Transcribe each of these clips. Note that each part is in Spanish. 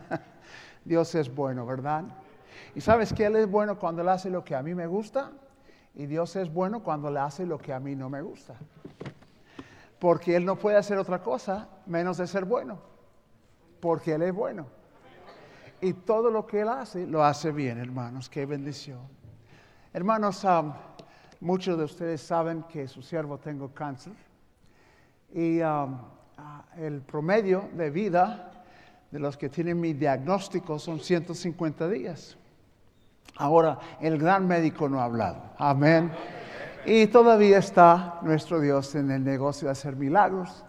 Dios es bueno, ¿verdad? Y sabes que Él es bueno cuando Él hace lo que a mí me gusta y Dios es bueno cuando le hace lo que a mí no me gusta. Porque Él no puede hacer otra cosa menos de ser bueno. Porque Él es bueno. Y todo lo que Él hace, lo hace bien, hermanos. Qué bendición. Hermanos, muchos de ustedes saben que su siervo tengo cáncer. Y ah, el promedio de vida de los que tienen mi diagnóstico son 150 días. Ahora, el gran médico no ha hablado. Amén. Y todavía está nuestro Dios en el negocio de hacer milagros.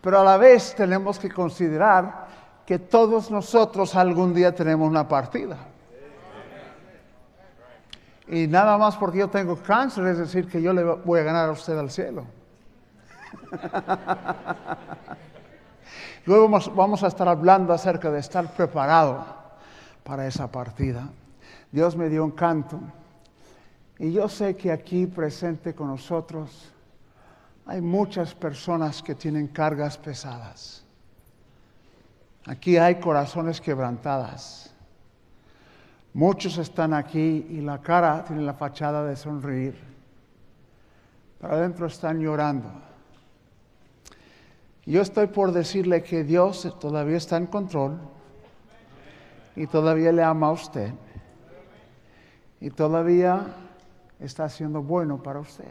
Pero a la vez tenemos que considerar que todos nosotros algún día tenemos una partida. Y nada más porque yo tengo cáncer es decir que yo le voy a ganar a usted al cielo. Luego vamos a estar hablando acerca de estar preparado para esa partida. Dios me dio un canto. Y yo sé que aquí presente con nosotros hay muchas personas que tienen cargas pesadas. Aquí hay corazones quebrantadas. Muchos están aquí y la cara tiene la fachada de sonreír. Pero adentro están llorando. Yo estoy por decirle que Dios todavía está en control y todavía le ama a usted y todavía está siendo bueno para usted,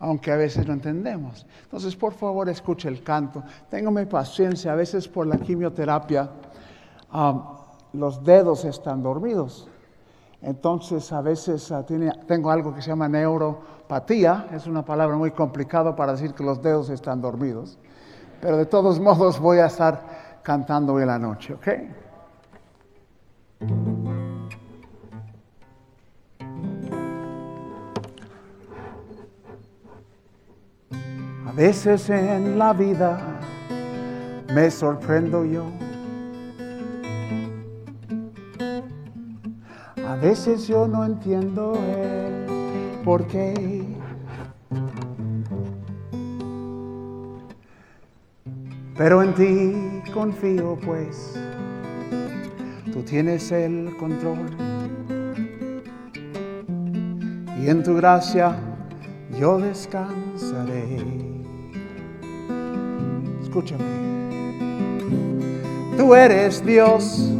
aunque a veces no entendemos. Entonces, por favor, escuche el canto. Téngame paciencia, a veces por la quimioterapia um, los dedos están dormidos. Entonces, a veces uh, tengo algo que se llama neuropatía, es una palabra muy complicada para decir que los dedos están dormidos, pero de todos modos voy a estar cantando hoy en la noche, ¿ok? A veces en la vida me sorprendo yo. Yo no entiendo el por qué. Pero en ti confío pues, tú tienes el control. Y en tu gracia yo descansaré. Escúchame. Tú eres Dios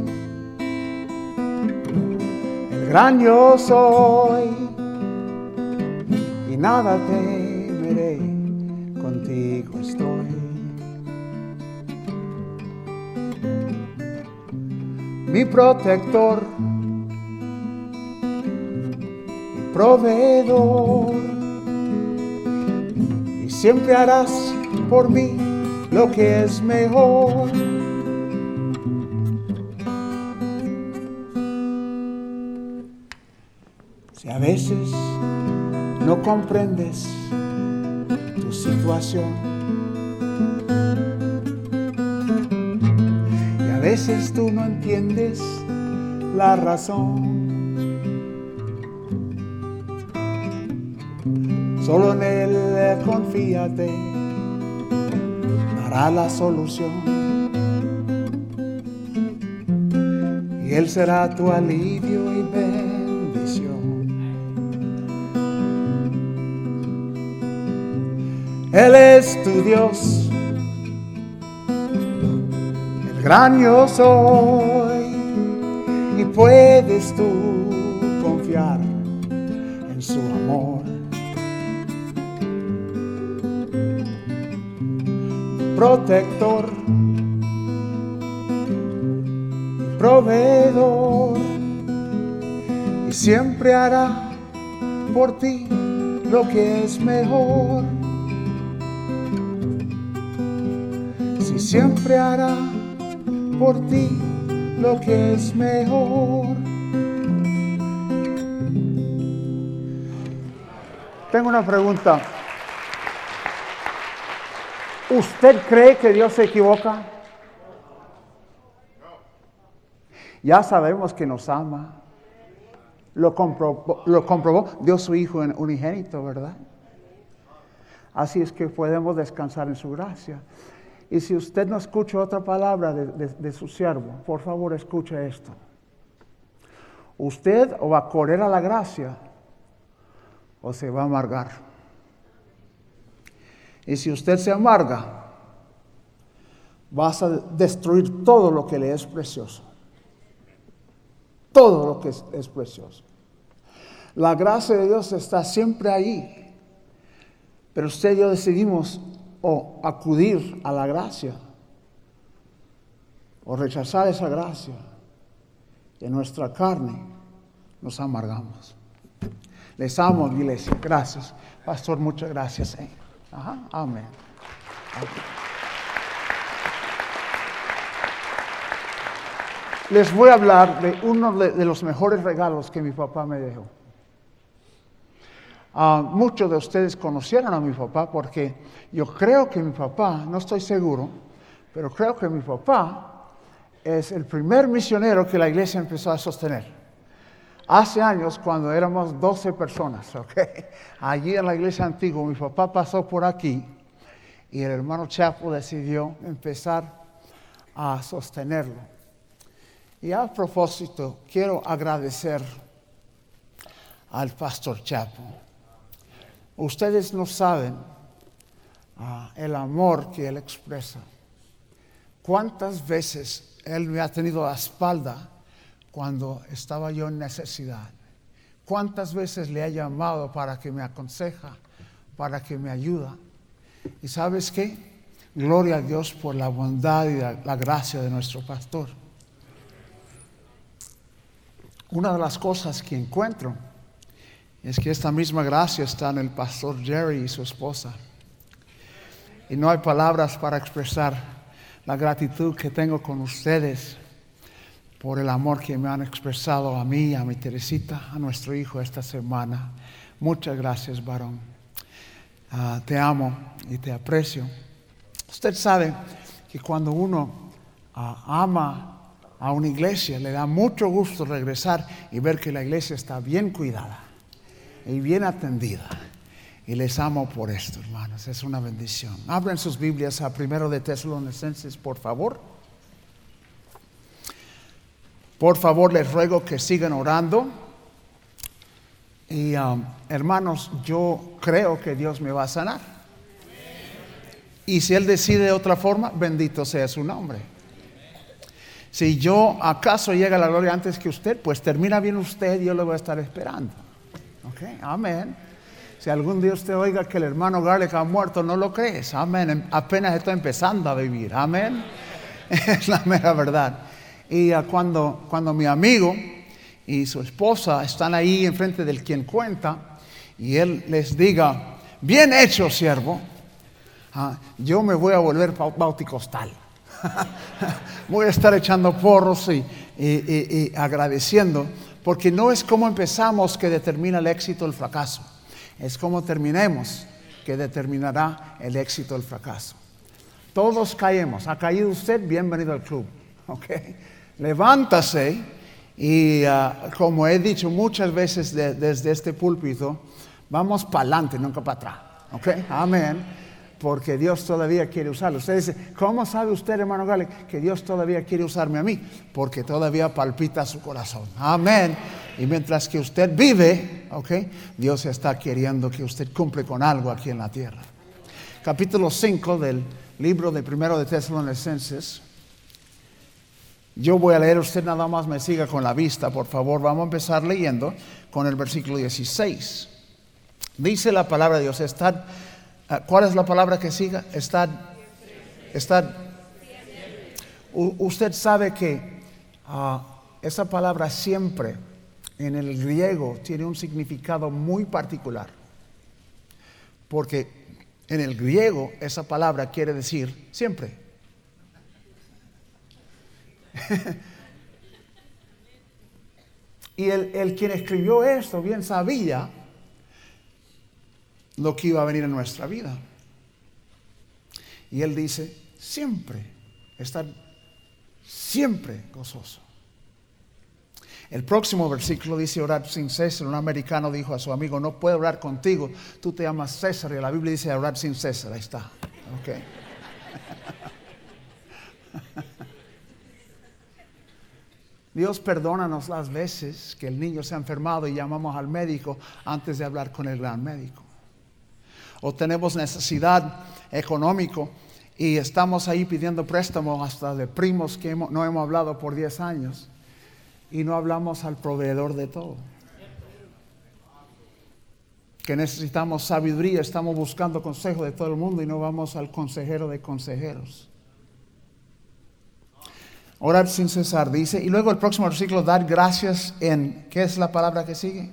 gran yo soy y nada temeré, contigo estoy. Mi protector, mi proveedor, y siempre harás por mí lo que es mejor. Veces no comprendes tu situación. Y a veces tú no entiendes la razón. Solo en Él confíate, dará la solución. Y Él será tu alivio y Él es tu Dios, el gran yo soy, y puedes tú confiar en su amor. Protector, proveedor, y siempre hará por ti lo que es mejor. Siempre hará por ti lo que es mejor. Tengo una pregunta. ¿Usted cree que Dios se equivoca? Ya sabemos que nos ama. Lo comprobó, lo comprobó, su Hijo en unigénito, ¿verdad? Así es que podemos descansar en su gracia. Y si usted no escucha otra palabra de, su siervo, por favor escuche esto. Usted o va a correr a la gracia o se va a amargar. Y si usted se amarga, vas a destruir todo lo que le es precioso. Todo lo que es, precioso. La gracia de Dios está siempre ahí. Pero usted y yo decidimos o acudir a la gracia o rechazar esa gracia. En nuestra carne nos amargamos. Les amo, iglesia. Gracias. Pastor, muchas gracias. Eh. Amén. Les voy a hablar de uno de los mejores regalos que mi papá me dejó. Muchos de ustedes conocieron a mi papá porque yo creo que mi papá, no estoy seguro, pero creo que mi papá es el primer misionero que la iglesia empezó a sostener. Hace años, cuando éramos 12 personas, allí en la iglesia antigua, mi papá pasó por aquí y el hermano Chapo decidió empezar a sostenerlo. Y a propósito, quiero agradecer al pastor Chapo Ustedes no saben ah, el amor que Él expresa. ¿Cuántas veces Él me ha tenido la espalda cuando estaba yo en necesidad? ¿Cuántas veces le ha llamado para que me aconseja, para que me ayuda? ¿Y sabes qué? Gloria a Dios por la bondad y la gracia de nuestro pastor. Una de las cosas que encuentro es que esta misma gracia está en el pastor Jerry y su esposa. Y no hay palabras para expresar la gratitud que tengo con ustedes por el amor que me han expresado a mí, a mi Teresita, a nuestro hijo esta semana. Muchas gracias, varón. Ah, te amo y te aprecio. Usted sabe que cuando uno ah, ama a una iglesia, le da mucho gusto regresar y ver que la iglesia está bien cuidada y bien atendida. Y les amo por esto, hermanos. Es una bendición. Abren sus Biblias a primero de Tesalonicenses, por favor. Por favor, les ruego que sigan orando. Y um, hermanos, yo creo que Dios me va a sanar. Y si Él decide de otra forma, bendito sea su nombre. Si yo acaso llega a la gloria antes que usted, pues termina bien usted yo lo voy a estar esperando. Amén. Si algún día usted oiga que el hermano Garlic ha muerto, no lo crees. Amén. Em, apenas está empezando a vivir. Amén. Es la mera verdad. Y cuando, cuando mi amigo y su esposa están ahí enfrente del quien cuenta y él les diga, bien hecho, siervo, ah, yo me voy a volver bauticostal. voy a estar echando porros y agradeciendo porque no es cómo empezamos que determina el éxito o el fracaso, es cómo terminemos que determinará el éxito o el fracaso. Todos caemos. ¿Ha caído usted? Bienvenido al club. ¿Okay? Levántase y ah, como he dicho muchas veces desde este púlpito, vamos para adelante, nunca para atrás. ¿Okay? Amén porque Dios todavía quiere usarlo. Usted dice, ¿cómo sabe usted, hermano Gale, que Dios todavía quiere usarme a mí? Porque todavía palpita su corazón. Amén. Y mientras que usted vive, ¿ok? Dios está queriendo que usted cumple con algo aquí en la tierra. Capítulo 5 del libro de primero de Tesalonicenses. Yo voy a leer, usted nada más me siga con la vista, por favor. Vamos a empezar leyendo con el versículo 16. Dice la palabra de Dios, Ah, ¿Cuál es la palabra que siga? Estad. Estad. usted sabe que ah, esa palabra siempre en el griego tiene un significado muy particular. Porque en el griego esa palabra quiere decir siempre. y el, el, quien escribió esto bien sabía lo que iba a venir en nuestra vida. Y él dice, siempre, estar siempre gozoso. El próximo versículo dice orar sin cesar. Un americano dijo a su amigo, no puedo orar contigo, tú te llamas César. Y la Biblia dice orar sin cesar. Ahí está. Okay. Dios perdónanos las veces que el niño se ha enfermado y llamamos al médico antes de hablar con el gran médico. O tenemos necesidad económico y estamos ahí pidiendo préstamo hasta de primos que no hemos hablado por 10 años y no hablamos al proveedor de todo. Que necesitamos sabiduría, estamos buscando consejo de todo el mundo y no vamos al consejero de consejeros. Orar sin cesar, dice. Y luego el próximo versículo, dar gracias en, ¿qué es la palabra que sigue?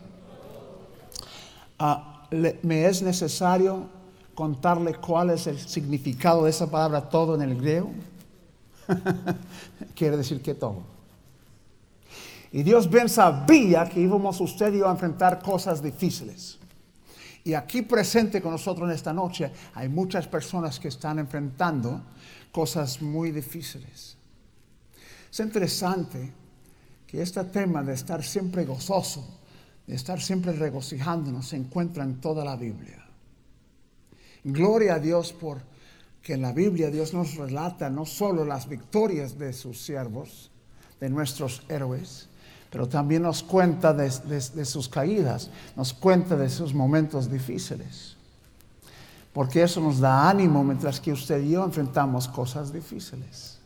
Ah, me es necesario contarle cuál es el significado de esa palabra todo en el griego. Quiere decir que todo. Y Dios bien sabía que íbamos usted y yo a enfrentar cosas difíciles. Y aquí presente con nosotros en esta noche hay muchas personas que están enfrentando cosas muy difíciles. Es interesante que este tema de estar siempre gozoso, de estar siempre regocijándonos, se encuentra en toda la Biblia. Gloria a Dios por que en la Biblia Dios nos relata no solo las victorias de sus siervos, de nuestros héroes, pero también nos cuenta de, de, sus caídas, nos cuenta de sus momentos difíciles. Porque eso nos da ánimo mientras que usted y yo enfrentamos cosas difíciles.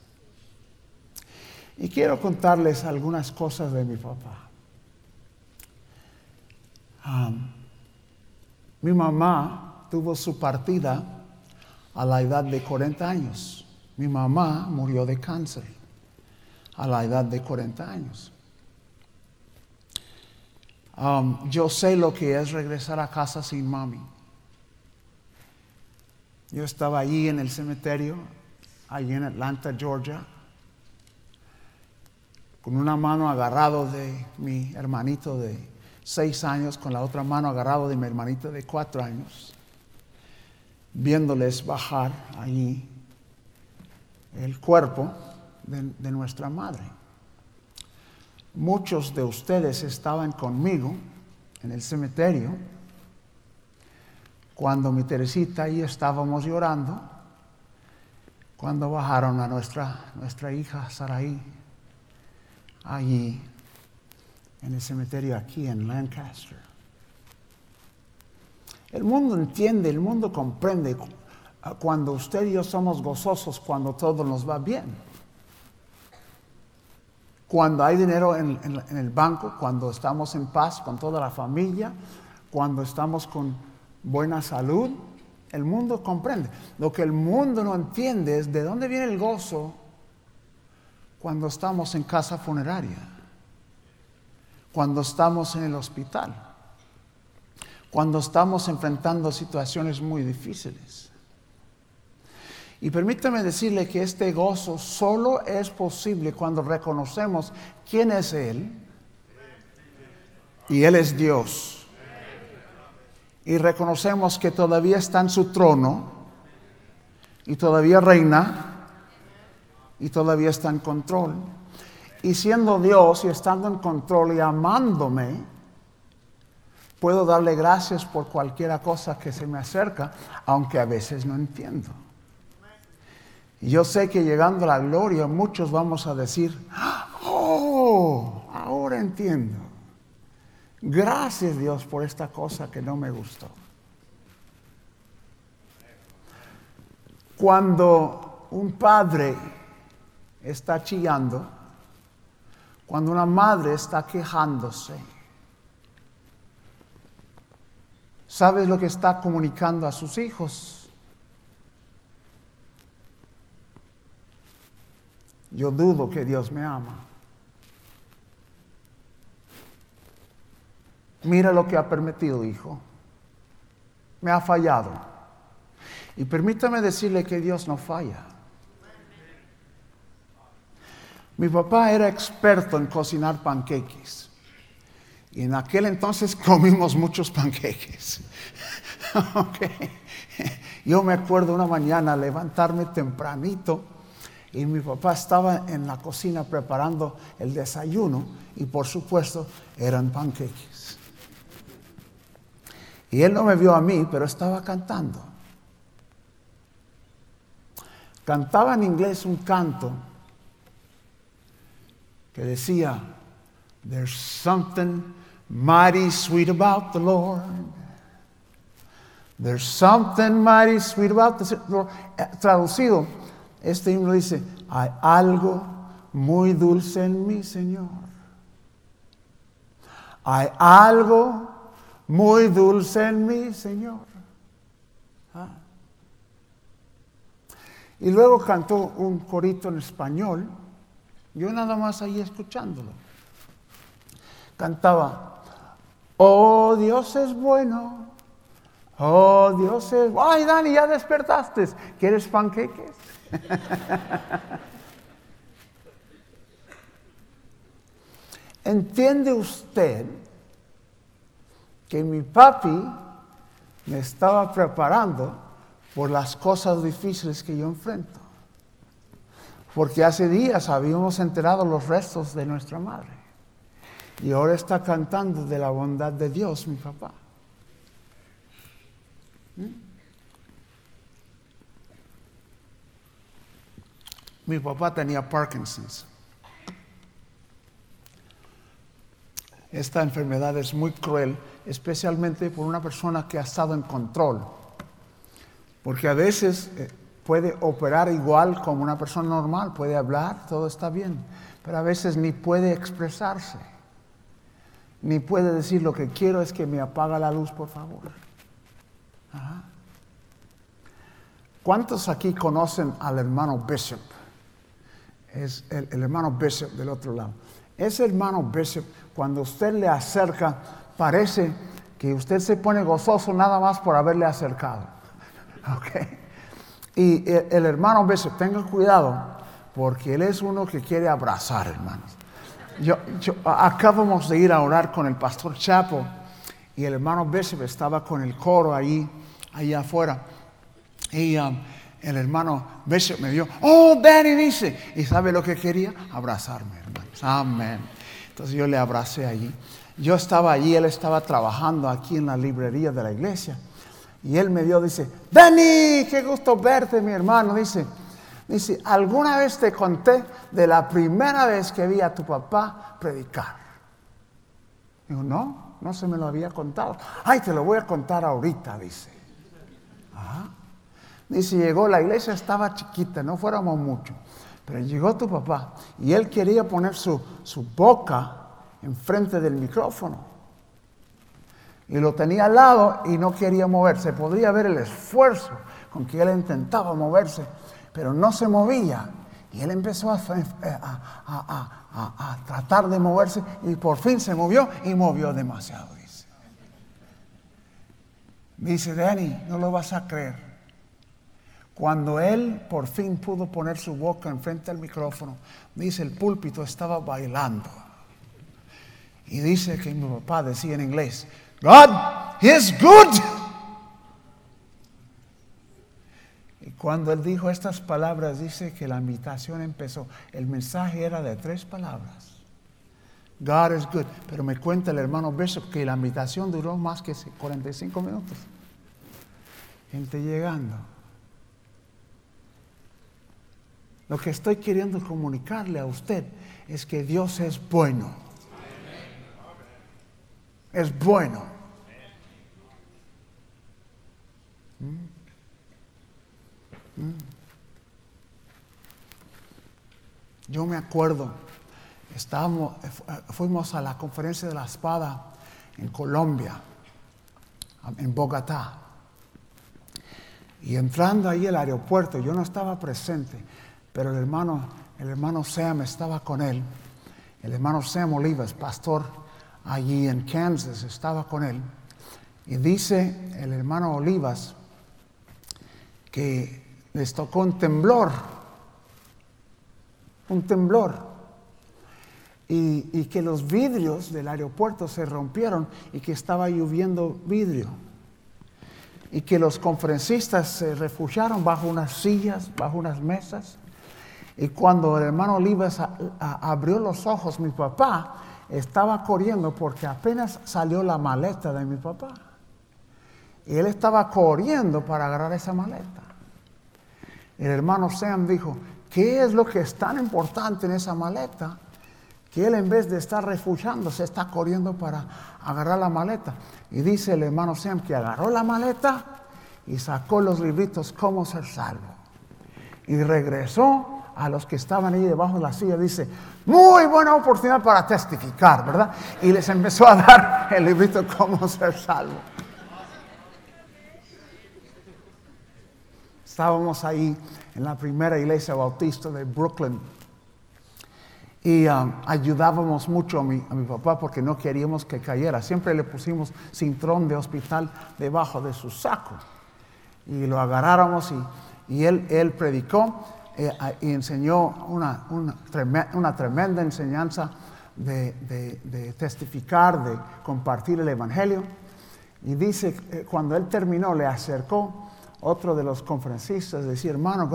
Y quiero contarles algunas cosas de mi papá. Mi mamá tuvo su partida a la edad de 40 años. Mi mamá murió de cáncer a la edad de 40 años. yo sé lo que es regresar a casa sin mami. Yo estaba allí en el cementerio, allí en Atlanta, Georgia, con una mano agarrado de mi hermanito de seis años, con la otra mano agarrado de mi hermanito de cuatro años, viéndoles bajar allí el cuerpo de, de nuestra madre. Muchos de ustedes estaban conmigo en el cementerio cuando mi Teresita y estábamos llorando, cuando bajaron a nuestra, nuestra hija Saraí allí en el cementerio aquí en Lancaster. El mundo entiende, el mundo comprende cuando usted y yo somos gozosos, cuando todo nos va bien. Cuando hay dinero en, en, el banco, cuando estamos en paz con toda la familia, cuando estamos con buena salud, el mundo comprende. Lo que el mundo no entiende es de dónde viene el gozo cuando estamos en casa funeraria, cuando estamos en el hospital, cuando estamos enfrentando situaciones muy difíciles. Y permítame decirle que este gozo solo es posible cuando reconocemos quién es Él y Él es Dios. Y reconocemos que todavía está en su trono y todavía reina y todavía está en control. Y siendo Dios y estando en control y amándome, puedo darle gracias por cualquier cosa que se me acerca, aunque a veces no entiendo. Y yo sé que llegando a la gloria muchos vamos a decir, oh, ahora entiendo. Gracias Dios por esta cosa que no me gustó. Cuando un padre está chillando, cuando una madre está quejándose, ¿sabes lo que está comunicando a sus hijos? Yo dudo que Dios me ama. Mira lo que ha permitido, hijo. Me ha fallado. Y permítame decirle que Dios no falla. Mi papá era experto en cocinar panqueques. Y en aquel entonces comimos muchos panqueques. Yo me acuerdo una mañana levantarme tempranito y mi papá estaba en la cocina preparando el desayuno y por supuesto eran panqueques. Y él no me vio a mí, pero estaba cantando. cantaba en inglés un canto que decía, There's something mighty sweet about the Lord. There's something mighty sweet about the Lord. Eh, traducido, este himno dice, hay algo muy dulce en mi Señor. Hay algo muy dulce en mi Señor. Ah. Y luego cantó un corito en español, yo nada más ahí escuchándolo. Cantaba, oh Dios es bueno, oh Dios es... Ay, Dani, ya despertaste, ¿quieres panqueques? ¿Entiende usted que mi papi me estaba preparando por las cosas difíciles que yo enfrento. Porque hace días habíamos enterado los restos de nuestra madre. Y ahora está cantando de la bondad de Dios, mi papá. ¿Mm? Mi papá tenía Parkinson's. Esta enfermedad es muy cruel, especialmente por una persona que ha estado en control porque a veces eh, puede operar igual como una persona normal, puede hablar, todo está bien, pero a veces ni puede expresarse, ni puede decir lo que quiero es que me apaga la luz, por favor. ¿Cuántos aquí conocen al hermano Bishop? Es el, el hermano Bishop del otro lado. Ese hermano Bishop, cuando usted le acerca, parece que usted se pone gozoso nada más por haberle acercado. Okay. Y el, hermano Bishop, tenga cuidado, porque él es uno que quiere abrazar, hermanos. Yo, acabamos de ir a orar con el pastor Chapo y el hermano Bishop estaba con el coro ahí, ahí afuera. Y um, el hermano Bishop me dio, oh, Danny dice, y sabe lo que quería? Abrazarme, hermanos. Amén. Entonces yo le abracé allí. Yo estaba allí, él estaba trabajando aquí en la librería de la iglesia. Y él me dio, dice, Benny, qué gusto verte, mi hermano. Dice, dice, ¿alguna vez te conté de la primera vez que vi a tu papá predicar? Digo, no, no se me lo había contado. Ay, te lo voy a contar ahorita, dice. Dice, llegó, la iglesia estaba chiquita, no fuéramos mucho. Pero llegó tu papá y él quería poner su, su boca enfrente del micrófono y lo tenía al lado y no quería moverse. Podría ver el esfuerzo con que él intentaba moverse, pero no se movía. Y él empezó a, tratar de moverse y por fin se movió y movió demasiado, dice. Dice, Danny, no lo vas a creer. Cuando él por fin pudo poner su boca enfrente al micrófono, dice, el púlpito estaba bailando. Y dice que mi papá decía en inglés, God is good. Y cuando él dijo estas palabras, dice que la invitación empezó. El mensaje era de tres palabras. God is good. Pero me cuenta el hermano Bishop que la invitación duró más que 45 minutos. Gente llegando. Lo que estoy queriendo comunicarle a usted es que Dios es bueno es bueno. Yo me acuerdo, estábamos, fuimos a la conferencia de la espada en Colombia, en Bogotá. Y entrando ahí al aeropuerto, yo no estaba presente, pero el hermano, el hermano Sam estaba con él. El hermano Sam Olivas, pastor allí en Kansas, estaba con él. Y dice el hermano Olivas que les tocó un temblor, un temblor, y, y, que los vidrios del aeropuerto se rompieron y que estaba lloviendo vidrio, y que los conferencistas se refugiaron bajo unas sillas, bajo unas mesas. Y cuando el hermano Olivas abrió los ojos, mi papá estaba corriendo porque apenas salió la maleta de mi papá. Y él estaba corriendo para agarrar esa maleta. el hermano Sam dijo, ¿qué es lo que es tan importante en esa maleta? Que él en vez de estar refugiándose está corriendo para agarrar la maleta. Y dice el hermano Sam que agarró la maleta y sacó los libritos Cómo ser salvo. Y regresó a los que estaban ahí debajo de la silla, dice, muy buena oportunidad para testificar, ¿verdad? Y les empezó a dar el librito Cómo ser salvo. Estábamos ahí en la primera iglesia bautista de Brooklyn y um, ayudábamos mucho a mi, a mi, papá porque no queríamos que cayera. Siempre le pusimos cintrón de hospital debajo de su saco y lo agarráramos y, y él, él predicó eh, y enseñó una, una, tremenda enseñanza de, de, de, testificar, de compartir el Evangelio. Y dice, eh, cuando él terminó, le acercó otro de los conferencistas, decía, hermano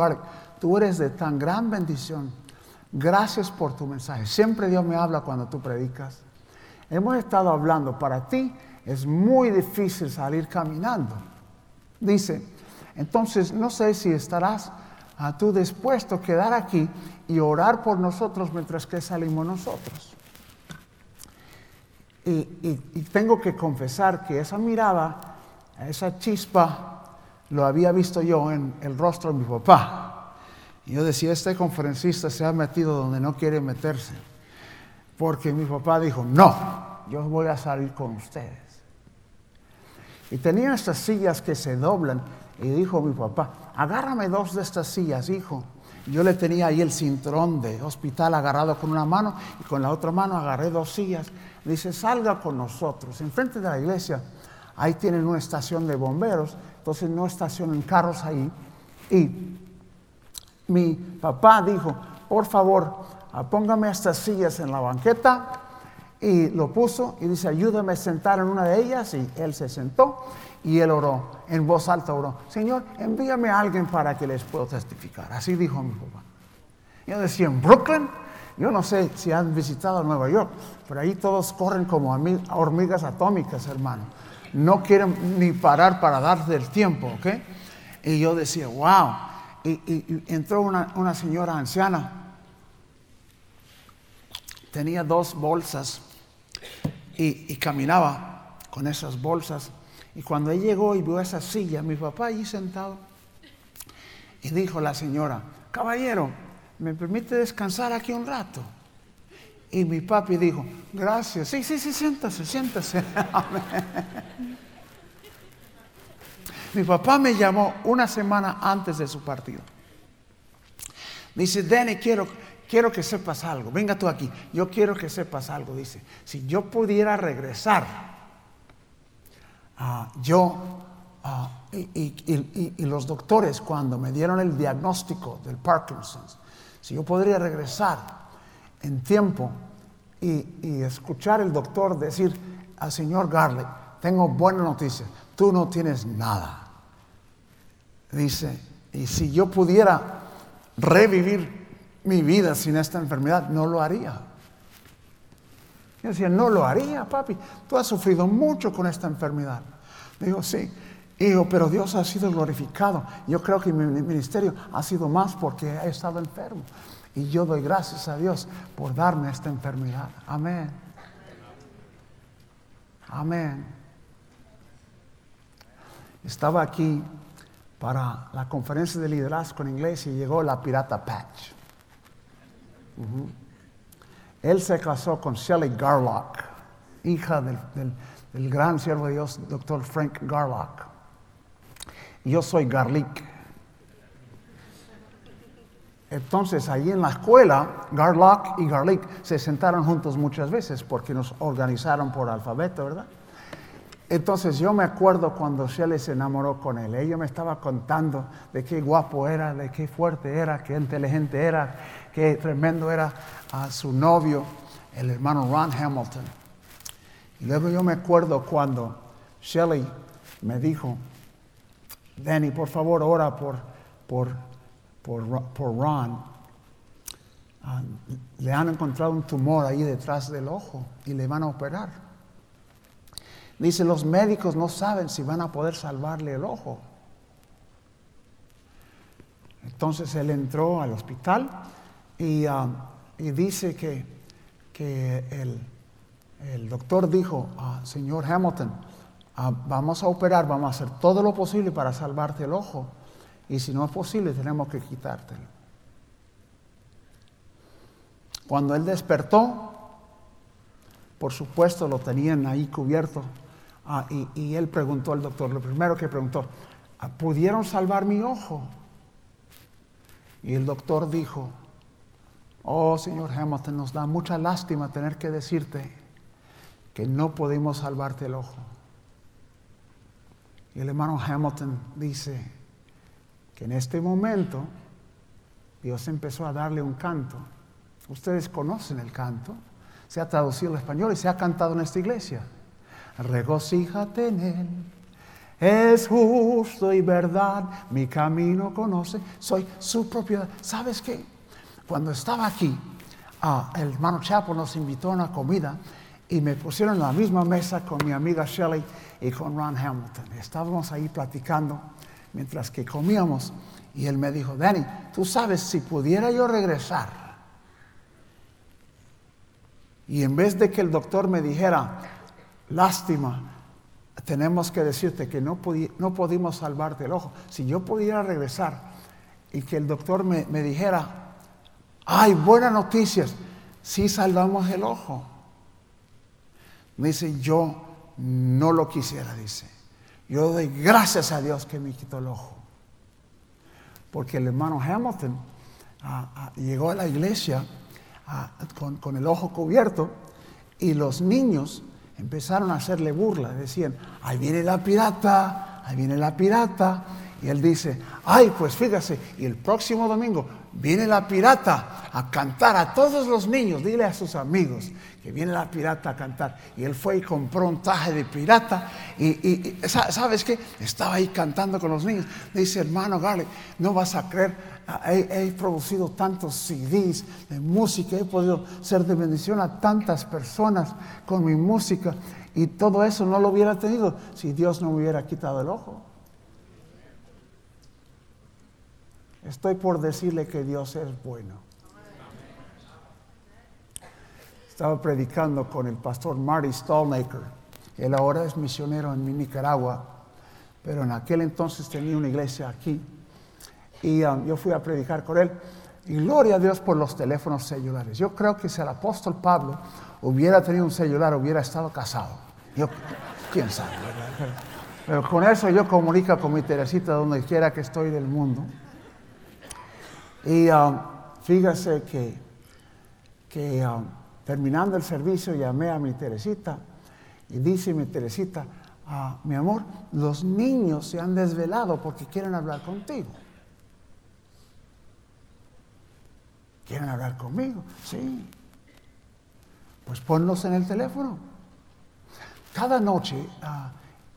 tú eres de tan gran bendición. Gracias por tu mensaje. Siempre Dios me habla cuando tú predicas. Hemos estado hablando, para ti es muy difícil salir caminando. Dice, entonces no sé si estarás a tú dispuesto a quedar aquí y orar por nosotros mientras que salimos nosotros. Y, y, y, tengo que confesar que esa mirada, esa chispa, lo había visto yo en el rostro de mi papá. Y yo decía, este conferencista se ha metido donde no quiere meterse. Porque mi papá dijo, no, yo voy a salir con ustedes. Y tenía estas sillas que se doblan y dijo mi papá, agárrame dos de estas sillas, hijo. Yo le tenía ahí el cinturón de hospital agarrado con una mano y con la otra mano agarré dos sillas. Dice, salga con nosotros. Enfrente de la iglesia, ahí tienen una estación de bomberos, entonces no estacionan carros ahí. Y mi papá dijo, por favor, póngame estas sillas en la banqueta. Y lo puso y dice, ayúdame a sentar en una de ellas. Y él se sentó y él oró, en voz alta oró, Señor, envíame a alguien para que les pueda testificar. Así dijo mi papá. Yo decía, en Brooklyn, yo no sé si han visitado Nueva York, pero ahí todos corren como hormigas atómicas, hermano. No quieren ni parar para darse el tiempo, ¿ok? Y yo decía, wow. Y, y, y entró una, una señora anciana, tenía dos bolsas y, y caminaba con esas bolsas y cuando él llegó y vio esa silla, mi papá allí sentado, y dijo la señora, caballero, ¿me permite descansar aquí un rato? Y mi papi dijo, gracias, sí, sí, sí, siéntase, siéntase. mi papá me llamó una semana antes de su partido. Dice, Danny, quiero, quiero que sepas algo, venga tú aquí, yo quiero que sepas algo, dice, si yo pudiera regresar Ah, yo uh, y, los doctores cuando me dieron el diagnóstico del Parkinson's, si yo podría regresar en tiempo y, escuchar el doctor decir al señor Garley, tengo buena noticia, tú no tienes nada. Dice, y si yo pudiera revivir mi vida sin esta enfermedad, no lo haría. Yo decía, no lo haría, papi. Tú has sufrido mucho con esta enfermedad. Digo, sí. Hijo, pero Dios ha sido glorificado. Yo creo que mi ministerio ha sido más porque he estado enfermo. Y yo doy gracias a Dios por darme esta enfermedad. Amén. Amén. Estaba aquí para la conferencia de liderazgo en inglés y llegó la pirata Patch. Él se casó con Shelley Garlock, hija del, del, gran siervo de Dios, doctor Frank Garlock. Yo soy Garlic. Entonces, ahí en la escuela, Garlock y Garlic se sentaron juntos muchas veces porque nos organizaron por alfabeto, ¿verdad? Entonces yo me acuerdo cuando Shelley se enamoró con él. Ella me estaba contando de qué guapo era, de qué fuerte era, qué inteligente era, qué tremendo era a su novio, el hermano Ron Hamilton. Y luego yo me acuerdo cuando Shelley me dijo, Danny, por favor, ora por, por, por, Ron. Ah, le han encontrado un tumor ahí detrás del ojo y le van a operar. Dice, los médicos no saben si van a poder salvarle el ojo. Entonces él entró al hospital y, ah, dice que, el, doctor dijo, señor Hamilton, ah, vamos a operar, vamos a hacer todo lo posible para salvarte el ojo y si no es posible tenemos que quitártelo. Cuando él despertó, por supuesto lo tenían ahí cubierto ah, y, él preguntó al doctor, lo primero que preguntó, ¿pudieron salvar mi ojo? Y el doctor dijo, oh señor Hamilton, nos da mucha lástima tener que decirte que no pudimos salvarte el ojo. Y el hermano Hamilton dice que en este momento Dios empezó a darle un canto. Ustedes conocen el canto, se ha traducido al español y se ha cantado en esta iglesia. Regocíjate en él es justo y verdad, mi camino conoce, soy su propiedad. ¿Sabes qué? Cuando estaba aquí, el hermano Chapo nos invitó a una comida y me pusieron en la misma mesa con mi amiga Shelley y con Ron Hamilton. Estábamos ahí platicando mientras que comíamos y él me dijo, Danny, tú sabes, si pudiera yo regresar y en vez de que el doctor me dijera, lástima, tenemos que decirte que no, no pudimos salvarte el ojo. Si yo pudiera regresar y que el doctor me, dijera, ay, buenas noticias, sí salvamos el ojo. Me dice, yo no lo quisiera, dice. Yo doy gracias a Dios que me quitó el ojo. Porque el hermano Hamilton ah, ah, llegó a la iglesia ah, con, el ojo cubierto y los niños empezaron a hacerle burla, decían, ahí viene la pirata, ahí viene la pirata. Y él dice, ay, pues fíjese, y el próximo domingo viene la pirata a cantar a todos los niños, dile a sus amigos que viene la pirata a cantar. Y él fue y compró un traje de pirata y, ¿sabes qué? Estaba ahí cantando con los niños. dice, hermano Garley, no vas a creer, he, he, producido tantos CDs de música, he podido ser de bendición a tantas personas con mi música y todo eso no lo hubiera tenido si Dios no me hubiera quitado el ojo. Estoy por decirle que Dios es bueno. Estaba predicando con el pastor Marty Stallmaker. Él ahora es misionero en Nicaragua, pero en aquel entonces tenía una iglesia aquí. Y um, yo fui a predicar con él. Y gloria a Dios por los teléfonos celulares. Yo creo que si el apóstol Pablo hubiera tenido un celular, hubiera estado casado. Yo, quién sabe, Pero con eso yo comunico con mi Teresita donde quiera que estoy del mundo. Y um, fíjese que, que um, terminando el servicio llamé a mi Teresita y dice mi Teresita, ah, mi amor, los niños se han desvelado porque quieren hablar contigo. ¿Quieren hablar conmigo? Sí. Pues ponlos en el teléfono. Cada noche, ah,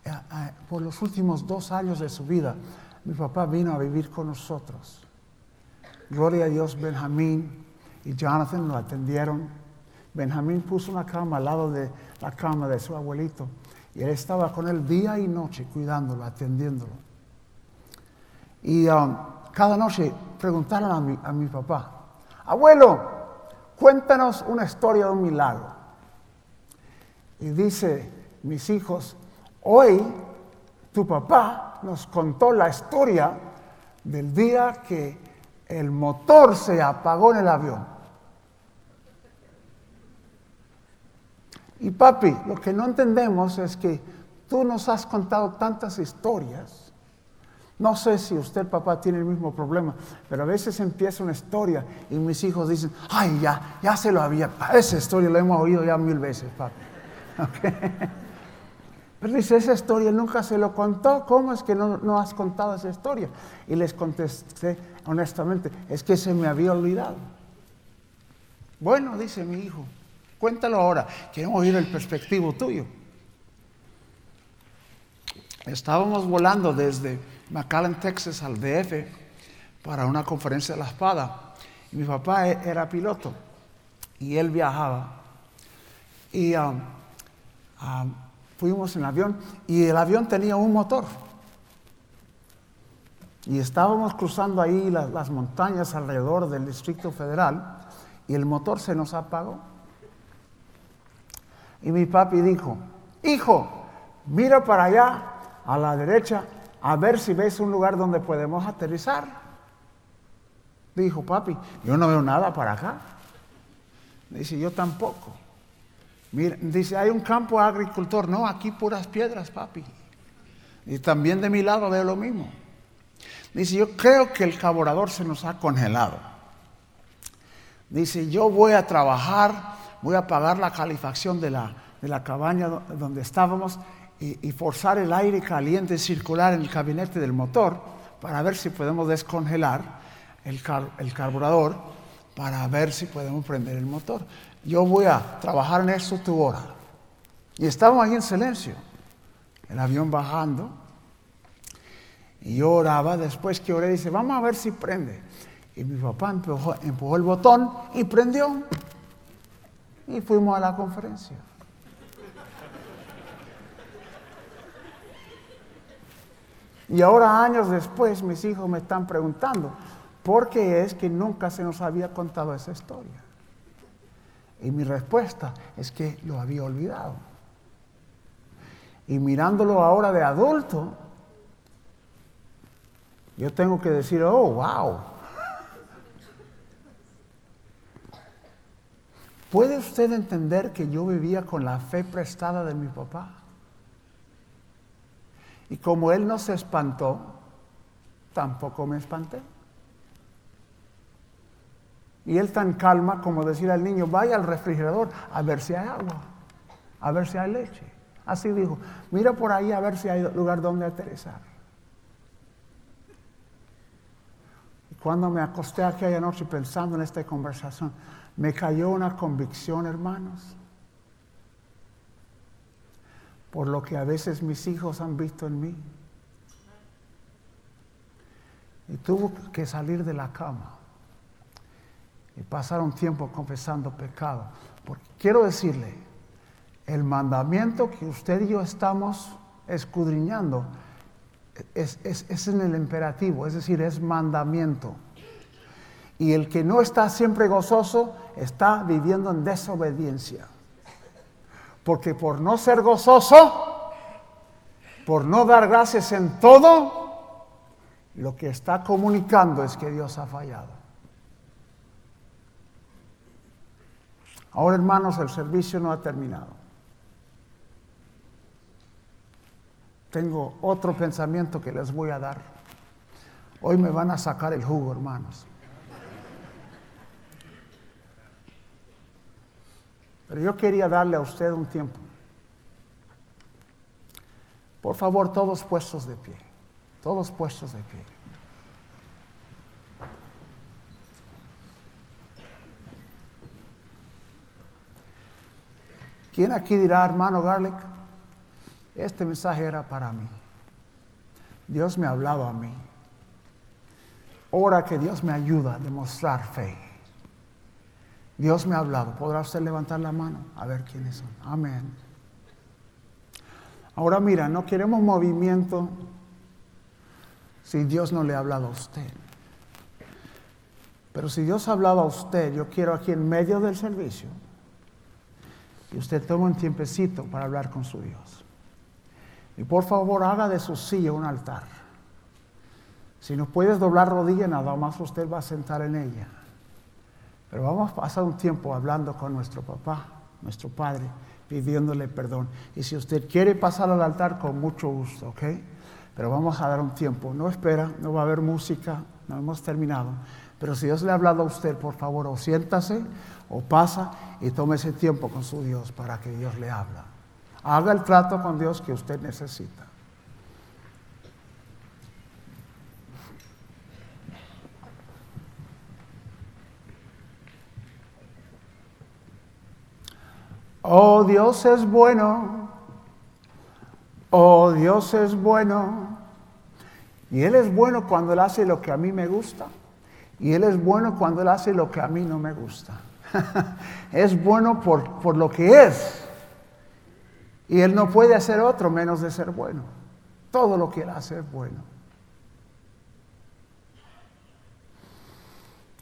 ah, por los últimos dos años de su vida, mi papá vino a vivir con nosotros. Gloria a Dios, Benjamín y Jonathan lo atendieron. Benjamín puso una cama al lado de la cama de su abuelito y él estaba con él día y noche cuidándolo, atendiéndolo. Y um, cada noche preguntaron a mi, a mi papá, abuelo, cuéntanos una historia de un milagro. Y dice, mis hijos, hoy tu papá nos contó la historia del día que el motor se apagó en el avión. Y papi, lo que no entendemos es que tú nos has contado tantas historias. No sé si usted, papá, tiene el mismo problema, pero a veces empieza una historia y mis hijos dicen, ay, ya, ya se lo había, esa historia la hemos oído ya mil veces, papi. Pero dice, esa historia nunca se lo contó, ¿cómo es que no, no has contado esa historia? Y les contesté, honestamente, es que se me había olvidado. Bueno, dice mi hijo, cuéntalo ahora, queremos oír el perspectivo tuyo. Estábamos volando desde McAllen, Texas al DF para una conferencia de la espada. Mi papá e-, era piloto y él viajaba. Y um, um, fuimos en avión y el avión tenía un motor. Y estábamos cruzando ahí las, montañas alrededor del Distrito Federal y el motor se nos apagó. Y mi papi dijo, hijo, mira para allá a la derecha a ver si ves un lugar donde podemos aterrizar. Dijo, papi, yo no veo nada para acá. Dice, yo tampoco. Mira, dice, hay un campo agricultor. No, aquí puras piedras, papi. Y también de mi lado veo lo mismo. Dice, yo creo que el carburador se nos ha congelado. Dice, yo voy a trabajar, voy a pagar la calefacción de la, de la cabaña donde estábamos y, forzar el aire caliente circular en el gabinete del motor para ver si podemos descongelar el, el carburador, para ver si podemos prender el motor. Yo voy a trabajar en eso tu hora. Y estábamos ahí en silencio, el avión bajando. Y yo oraba, después que oré, dice, vamos a ver si prende. Y mi papá empujó el botón y prendió. Y fuimos a la conferencia. Y ahora, años después, mis hijos me están preguntando, ¿por qué es que nunca se nos había contado esa historia? Y mi respuesta es que lo había olvidado. Y mirándolo ahora de adulto, yo tengo que decir, oh, wow. ¿Puede usted entender que yo vivía con la fe prestada de mi papá? Y como él no se espantó, tampoco me espanté. Y él tan calma como decir al niño, vaya al refrigerador a ver si hay agua, a ver si hay leche. Así dijo, mira por ahí a ver si hay lugar donde aterrizar. Y cuando me acosté aquella noche pensando en esta conversación, me cayó una convicción, hermanos por lo que a veces mis hijos han visto en mí. Y tuvo que salir de la cama y pasar un tiempo confesando pecado. Porque quiero decirle, el mandamiento que usted y yo estamos escudriñando es, es, en el imperativo, es decir, es mandamiento. Y el que no está siempre gozoso está viviendo en desobediencia. Porque por no ser gozoso, por no dar gracias en todo, lo que está comunicando es que Dios ha fallado. Ahora, hermanos, el servicio no ha terminado. Tengo otro pensamiento que les voy a dar. Hoy me van a sacar el jugo, hermanos. Pero yo quería darle a usted un tiempo. Por favor, todos puestos de pie. Todos puestos de pie. ¿Quién aquí dirá, hermano Garlic? Este mensaje era para mí. Dios me hablaba a mí. Ora que Dios me ayuda a demostrar fe. Dios me ha hablado. ¿Podrá usted levantar la mano? A ver quiénes son. Amén. Ahora mira, no queremos movimiento si Dios no le ha hablado a usted. Pero si Dios ha hablado a usted, yo quiero aquí en medio del servicio que usted tome un tiempecito para hablar con su Dios. Y por favor haga de su silla un altar. Si no puedes doblar rodilla, nada más usted va a sentar en ella. Pero vamos a pasar un tiempo hablando con nuestro papá, nuestro padre, pidiéndole perdón. Y si usted quiere pasar al altar, con mucho gusto, ¿ok? Pero vamos a dar un tiempo. No espera, no va a haber música, no hemos terminado. Pero si Dios le ha hablado a usted, por favor, o siéntase o pasa y tome ese tiempo con su Dios para que Dios le habla. Haga el trato con Dios que usted necesita. Oh Dios es bueno, oh Dios es bueno. Y Él es bueno cuando Él hace lo que a mí me gusta. Y Él es bueno cuando Él hace lo que a mí no me gusta. es bueno por, por lo que es. Y Él no puede hacer otro menos de ser bueno. Todo lo que Él hace es bueno.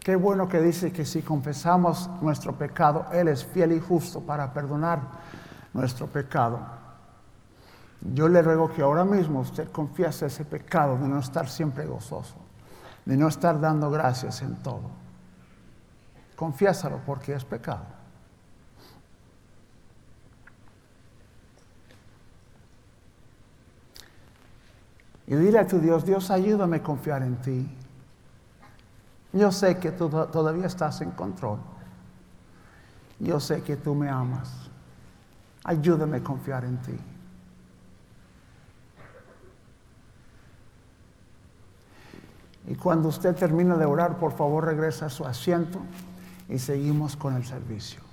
Qué bueno que dice que si confesamos nuestro pecado, Él es fiel y justo para perdonar nuestro pecado. Yo le ruego que ahora mismo usted confiese ese pecado de no estar siempre gozoso, de no estar dando gracias en todo. Confiésalo porque es pecado. Y dile a tu Dios, Dios ayúdame a confiar en ti. Yo sé que tú todavía estás en control. Yo sé que tú me amas. Ayúdame a confiar en ti. Y cuando usted termine de orar, por favor regresa a su asiento y seguimos con el servicio.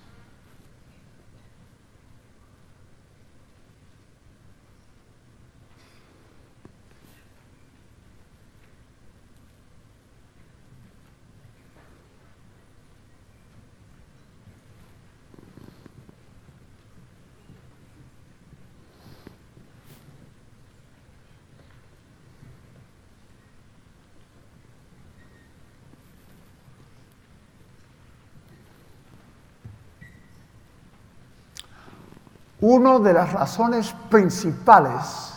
Una de las razones principales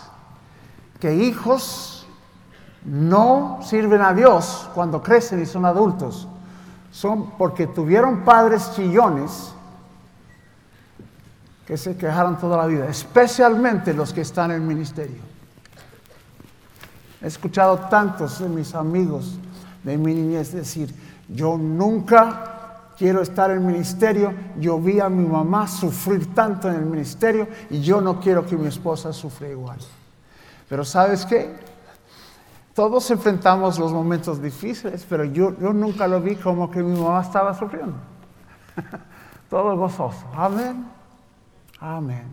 que hijos no sirven a Dios cuando crecen y son adultos son porque tuvieron padres chillones que se quejaron toda la vida, especialmente los que están en el ministerio. He escuchado tantos de mis amigos de mi niñez decir, yo nunca quiero estar en el ministerio, yo vi a mi mamá sufrir tanto en el ministerio y yo no quiero que mi esposa sufra igual. Pero sabes qué? Todos enfrentamos los momentos difíciles, pero yo, yo nunca lo vi como que mi mamá estaba sufriendo. Todo gozoso. Amén. Amén.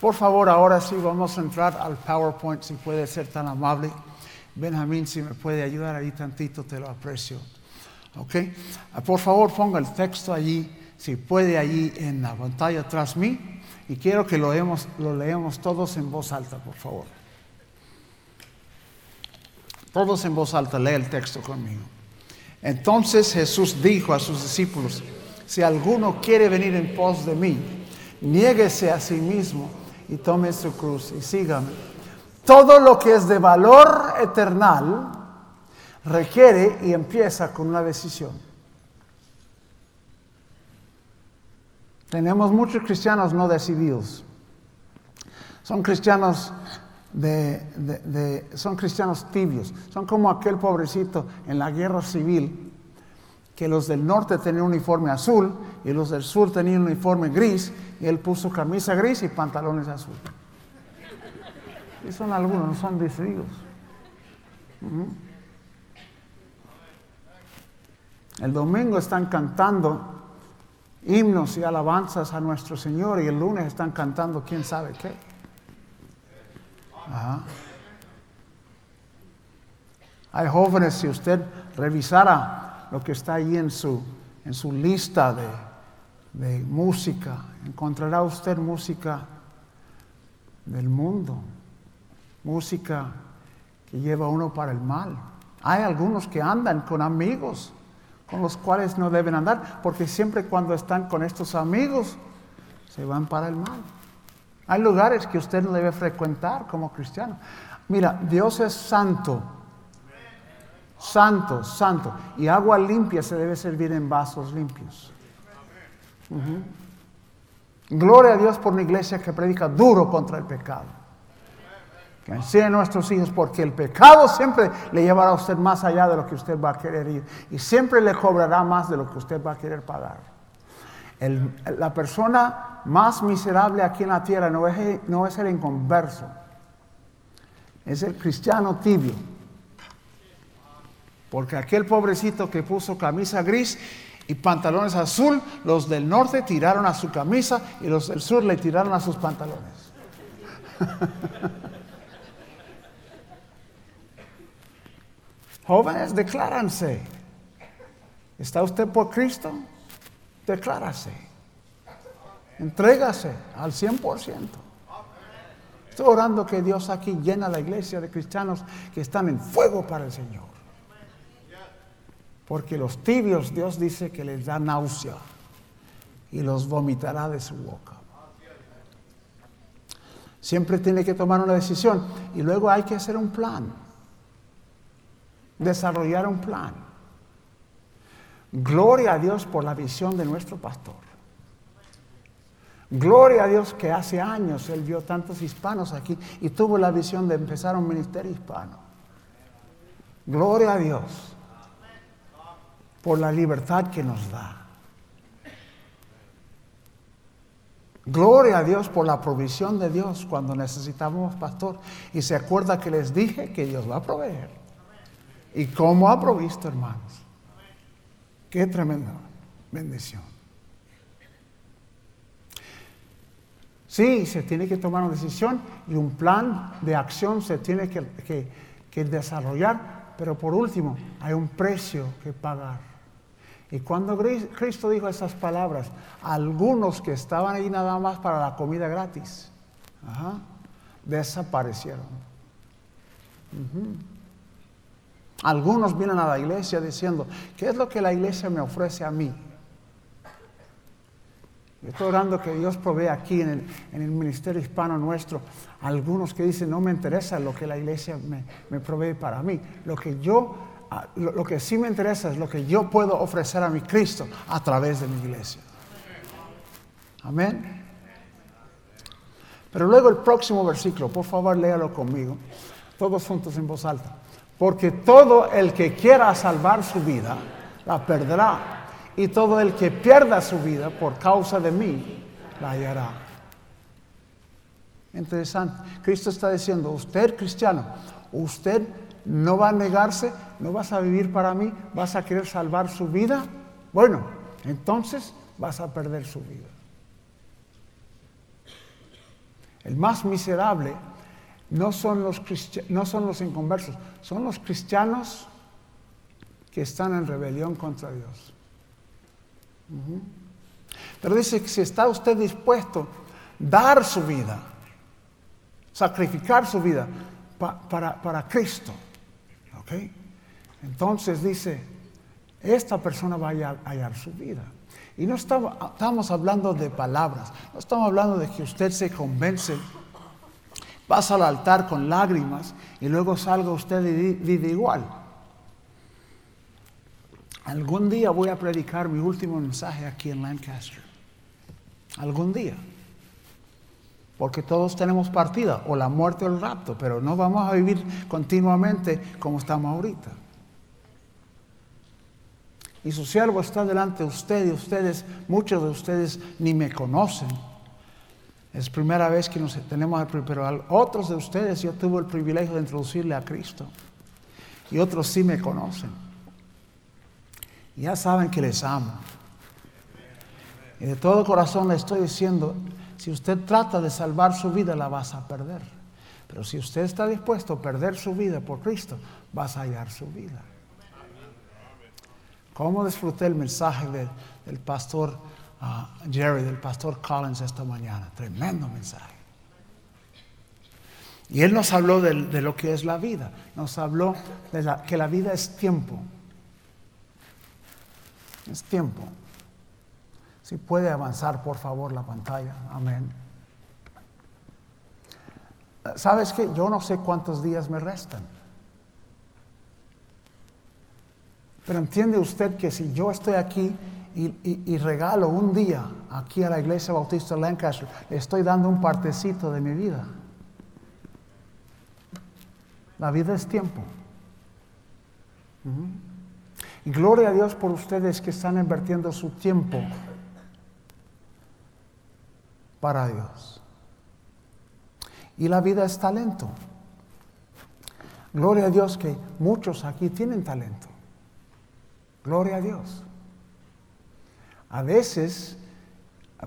Por favor, ahora sí vamos a entrar al PowerPoint, si puede ser tan amable. Benjamín, si me puede ayudar ahí tantito, te lo aprecio. ¿Ok? Ah, por favor, ponga el texto allí, si puede, allí en la pantalla tras mí. Y quiero que lo, leemos, lo todos en voz alta, por favor. Todos en voz alta, lee el texto conmigo. Entonces Jesús dijo a sus discípulos, si alguno quiere venir en pos de mí, niéguese a sí mismo y tome su cruz y sígame. Todo lo que es de valor eternal, requiere y empieza con una decisión. Tenemos muchos cristianos no decididos. Son cristianos de, son cristianos tibios. Son como aquel pobrecito en la guerra civil que los del norte tenían un uniforme azul y los del sur tenían un uniforme gris y él puso camisa gris y pantalones azul. Y son algunos, no son decididos. El domingo están cantando himnos y alabanzas a nuestro Señor y el lunes están cantando quién sabe qué. Hay jóvenes, si usted revisara lo que está ahí en su, en su lista de, de música, encontrará usted música del mundo, música que lleva uno para el mal. Hay algunos que andan con amigos con los cuales no deben andar, porque siempre cuando están con estos amigos se van para el mal. Hay lugares que usted no debe frecuentar como cristiano. Mira, Dios es santo, santo, santo, y agua limpia se debe servir en vasos limpios. Gloria a Dios por una iglesia que predica duro contra el pecado. Que enseñe a nuestros hijos, porque el pecado siempre le llevará a usted más allá de lo que usted va a querer ir y siempre le cobrará más de lo que usted va a querer pagar. la persona más miserable aquí en la tierra no es, no es el inconverso, es el cristiano tibio. Porque aquel pobrecito que puso camisa gris y pantalones azul, los del norte tiraron a su camisa y los del sur le tiraron a sus pantalones. Jóvenes, decláranse. ¿Está usted por Cristo? Declárase. Entrégase al 100%. Estoy orando que Dios aquí llena la iglesia de cristianos que están en fuego para el Señor. Porque los tibios Dios dice que les da náusea y los vomitará de su boca. Siempre tiene que tomar una decisión y luego hay que hacer un plan, desarrollar un plan. Gloria a Dios por la visión de nuestro pastor. Gloria a Dios que hace años él vio tantos hispanos aquí y tuvo la visión de empezar un ministerio hispano. Gloria a Dios por la libertad que nos da. Gloria a Dios por la provisión de Dios cuando necesitamos pastor. Y se acuerda que les dije que Dios va a proveer. ¿Y cómo ha provisto, hermanos? Qué tremenda bendición. Sí, se tiene que tomar una decisión y un plan de acción se tiene que, que desarrollar, pero por último hay un precio que pagar. Y cuando Cristo dijo esas palabras, algunos que estaban ahí nada más para la comida gratis, desaparecieron. Algunos vienen a la iglesia diciendo, ¿qué es lo que la iglesia me ofrece a mí? estoy orando que Dios provee aquí en el, ministerio hispano nuestro algunos que dicen, no me interesa lo que la iglesia me, me provee para mí. Lo que yo Ah, lo, que sí me interesa es lo que yo puedo ofrecer a mi Cristo a través de mi iglesia. Amén. Pero luego el próximo versículo, por favor léalo conmigo, todos juntos en voz alta. Porque todo el que quiera salvar su vida, la perderá. Y todo el que pierda su vida por causa de mí, la hallará. Interesante. Cristo está diciendo, usted cristiano, usted no va a negarse, no vas a vivir para mí, vas a querer salvar su vida. Bueno, entonces vas a perder su vida. El más miserable no son los, no son los inconversos, son los cristianos que están en rebelión contra Dios. Pero dice que si está usted dispuesto a dar su vida, sacrificar su vida para, para Cristo, entonces dice, esta persona va a hallar, su vida. Y no estamos, hablando de palabras, no estamos hablando de que usted se convence, pasa al altar con lágrimas y luego salga usted y vive igual. Algún día voy a predicar mi último mensaje aquí en Lancaster. Algún día. Porque todos tenemos partida, o la muerte o el rapto, pero no vamos a vivir continuamente como estamos ahorita. Y su siervo está delante de usted y ustedes, muchos de ustedes ni me conocen. Es primera vez que nos tenemos, pero otros de ustedes yo tuve el privilegio de introducirle a Cristo. Y otros sí me conocen. ya saben que les amo. Y de todo corazón le estoy diciendo, si usted trata de salvar su vida, la vas a perder. Pero si usted está dispuesto a perder su vida por Cristo, vas a hallar su vida. ¿Cómo disfruté el mensaje del pastor Jerry, del pastor Collins esta mañana? Tremendo mensaje. Y él nos habló de, lo que es la vida. Nos habló de que la vida es tiempo. Es tiempo. Si puede avanzar, por favor, la pantalla. Amén. ¿Sabes qué? Yo no sé cuántos días me restan. Pero entiende usted que si yo estoy aquí y, regalo un día aquí a la iglesia bautista de Lancaster, le estoy dando un partecito de mi vida. La vida es tiempo. Y gloria a Dios por ustedes que están invirtiendo su tiempo para Dios. Y la vida es talento. Gloria a Dios que muchos aquí tienen talento. Gloria a Dios. A veces,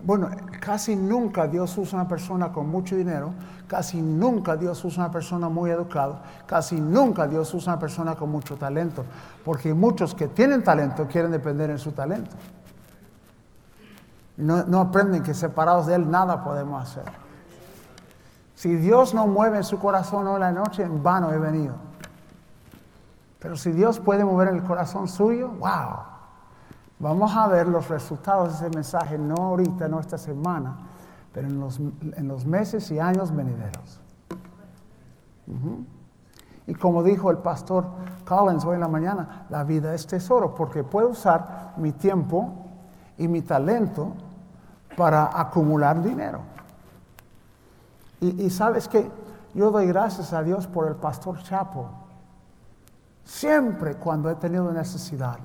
bueno, casi nunca Dios usa una persona con mucho dinero, casi nunca Dios usa una persona muy educada, casi nunca Dios usa una persona con mucho talento, porque muchos que tienen talento quieren depender en su talento. No, aprenden que separados de Él nada podemos hacer. Si Dios no mueve en su corazón hoy la noche, en vano he venido. Pero si Dios puede mover el corazón suyo, wow. Vamos a ver los resultados de ese mensaje, no ahorita, no esta semana, pero en los, en los meses y años venideros. Y como dijo el pastor Collins hoy en la mañana, la vida es tesoro porque puedo usar mi tiempo y mi talento para acumular dinero. Y, sabes que yo doy gracias a Dios por el pastor Chapo. Siempre cuando he tenido necesidad,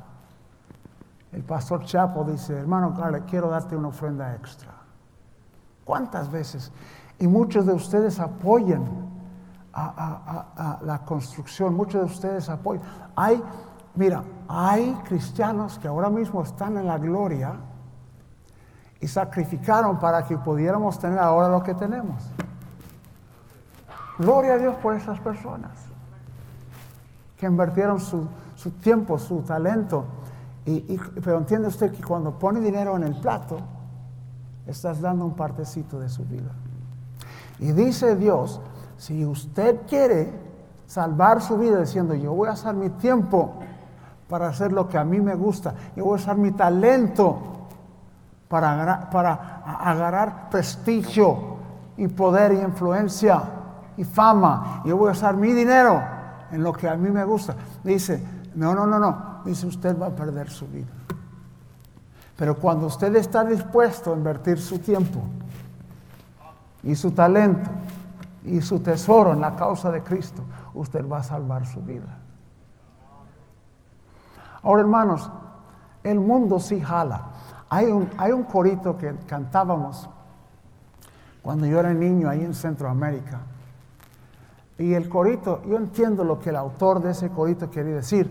el pastor Chapo dice, hermano Carlos, quiero darte una ofrenda extra. ¿Cuántas veces? Y muchos de ustedes apoyan a, la construcción, muchos de ustedes apoyan. Hay, mira, hay cristianos que ahora mismo están en la gloria y sacrificaron para que pudiéramos tener ahora lo que tenemos. Gloria a Dios por esas personas que invirtieron su, tiempo, su talento. Pero entiende usted que cuando pone dinero en el plato, estás dando un partecito de su vida. Y dice Dios, si usted quiere salvar su vida diciendo, yo voy a usar mi tiempo para hacer lo que a mí me gusta, yo voy a usar mi talento para para agarrar prestigio y poder y influencia y fama, yo voy a usar mi dinero en lo que a mí me gusta. Dice, no, no, no, no, dice usted va a perder su vida. Pero cuando usted está dispuesto a invertir su tiempo y su talento y su tesoro en la causa de Cristo, usted va a salvar su vida. Ahora, hermanos, el mundo sí jala. Hay un, hay un corito que cantábamos cuando yo era niño ahí en Centroamérica. Y el corito, yo entiendo lo que el autor de ese corito quería decir,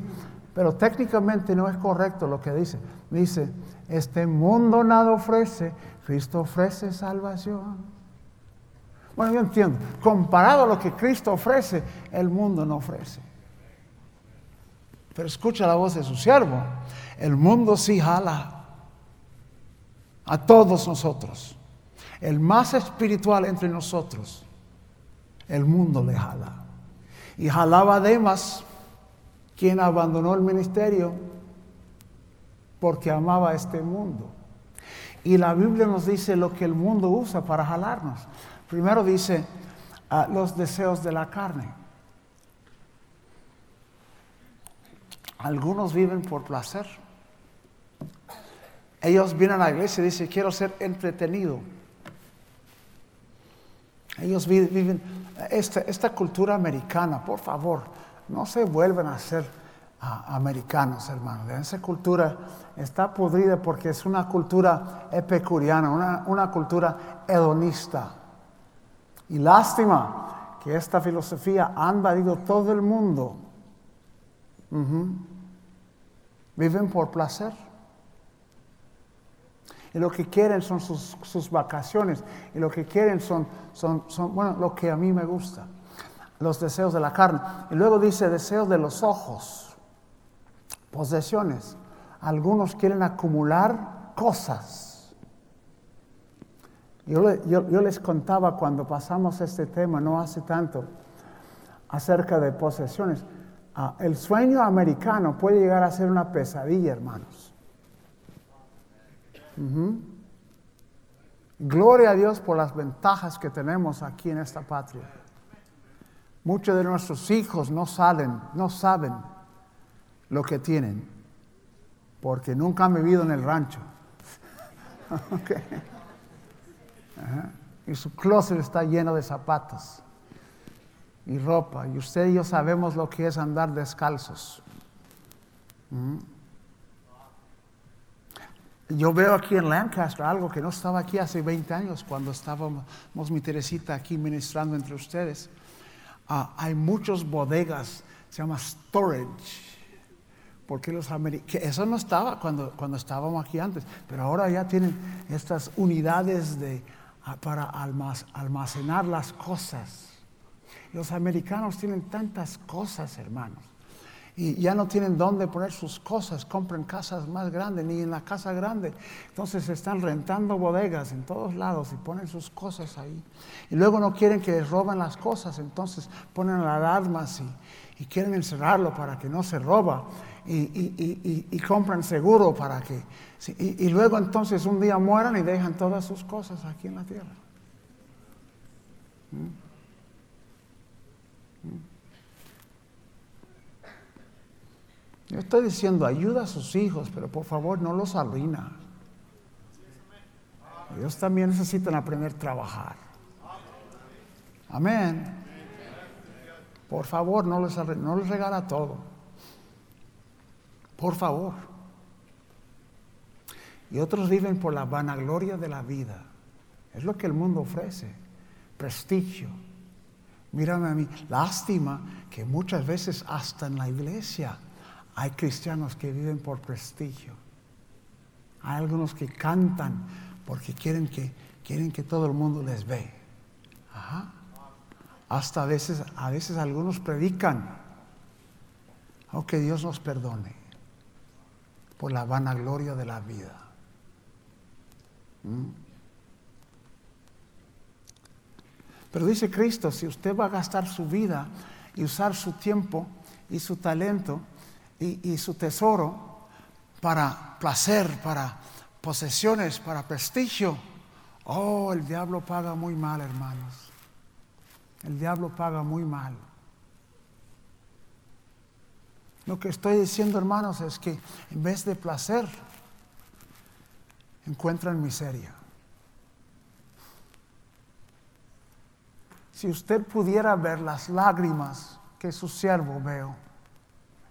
pero técnicamente no es correcto lo que dice. Dice, este mundo nada ofrece, Cristo ofrece salvación. Bueno, yo entiendo. Comparado a lo que Cristo ofrece, el mundo no ofrece. Pero escucha la voz de su siervo. El mundo sí jala a todos nosotros. El más espiritual entre nosotros, el mundo le jala. Y jalaba a Demas, quien abandonó el ministerio porque amaba este mundo. Y la Biblia nos dice lo que el mundo usa para jalarnos. Primero dice ah, los deseos de la carne. Algunos viven por placer. Ellos vienen a la iglesia y dicen, quiero ser entretenido. Ellos viven esta, cultura americana, por favor, no se vuelven a ser americanos, hermanos. Esa cultura está podrida porque es una cultura epicuriana, una, una cultura hedonista. Y lástima que esta filosofía ha invadido todo el mundo. Viven por placer. Y lo que quieren son sus, vacaciones. Y lo que quieren son, son, son, bueno, lo que a mí me gusta. Los deseos de la carne. Y luego dice deseos de los ojos. Posesiones. Algunos quieren acumular cosas. Yo, les contaba cuando pasamos este tema, no hace tanto, acerca de posesiones. Ah, el sueño americano puede llegar a ser una pesadilla, hermanos. Gloria a Dios por las ventajas que tenemos aquí en esta patria. Muchos de nuestros hijos no salen, no saben lo que tienen, porque nunca han vivido en el rancho. Y su closet está lleno de zapatos y ropa. Y usted y yo sabemos lo que es andar descalzos. ¿Mm? Yo veo aquí en Lancaster algo que no estaba aquí hace 20 años cuando estábamos mi Teresita aquí ministrando entre ustedes. Ah, hay muchas bodegas, se llama storage. Porque los americanos, eso no estaba cuando, cuando estábamos aquí antes, pero ahora ya tienen estas unidades de para almacenar las cosas. Los americanos tienen tantas cosas, hermanos. Y ya no tienen dónde poner sus cosas, compran casas más grandes, ni en la casa grande. Entonces están rentando bodegas en todos lados y ponen sus cosas ahí. Y luego no quieren que les roben las cosas, entonces ponen alarmas y, y quieren encerrarlo para que no se roba. Y, compran seguro para que... y, luego entonces un día mueran y dejan todas sus cosas aquí en la tierra. ¿Mm? Yo estoy diciendo, ayuda a sus hijos, pero por favor no los arruina. Ellos también necesitan aprender a trabajar. Amén. Por favor, no les, no les regala todo. Por favor. Y otros viven por la vanagloria de la vida. Es lo que el mundo ofrece. Prestigio. Mírame a mí. Lástima que muchas veces hasta en la iglesia hay cristianos que viven por prestigio. Hay algunos que cantan porque quieren que, quieren que todo el mundo les ve. Hasta a veces, a veces algunos predican. Oh, que Dios nos perdone por la vanagloria de la vida. ¿Mm? Pero dice Cristo, si usted va a gastar su vida y usar su tiempo y su talento, y, su tesoro para placer, para posesiones, para prestigio. Oh, el diablo paga muy mal, hermanos. El diablo paga muy mal. Lo que estoy diciendo, hermanos, es que en vez de placer, encuentran miseria. Si usted pudiera ver las lágrimas que su siervo veo,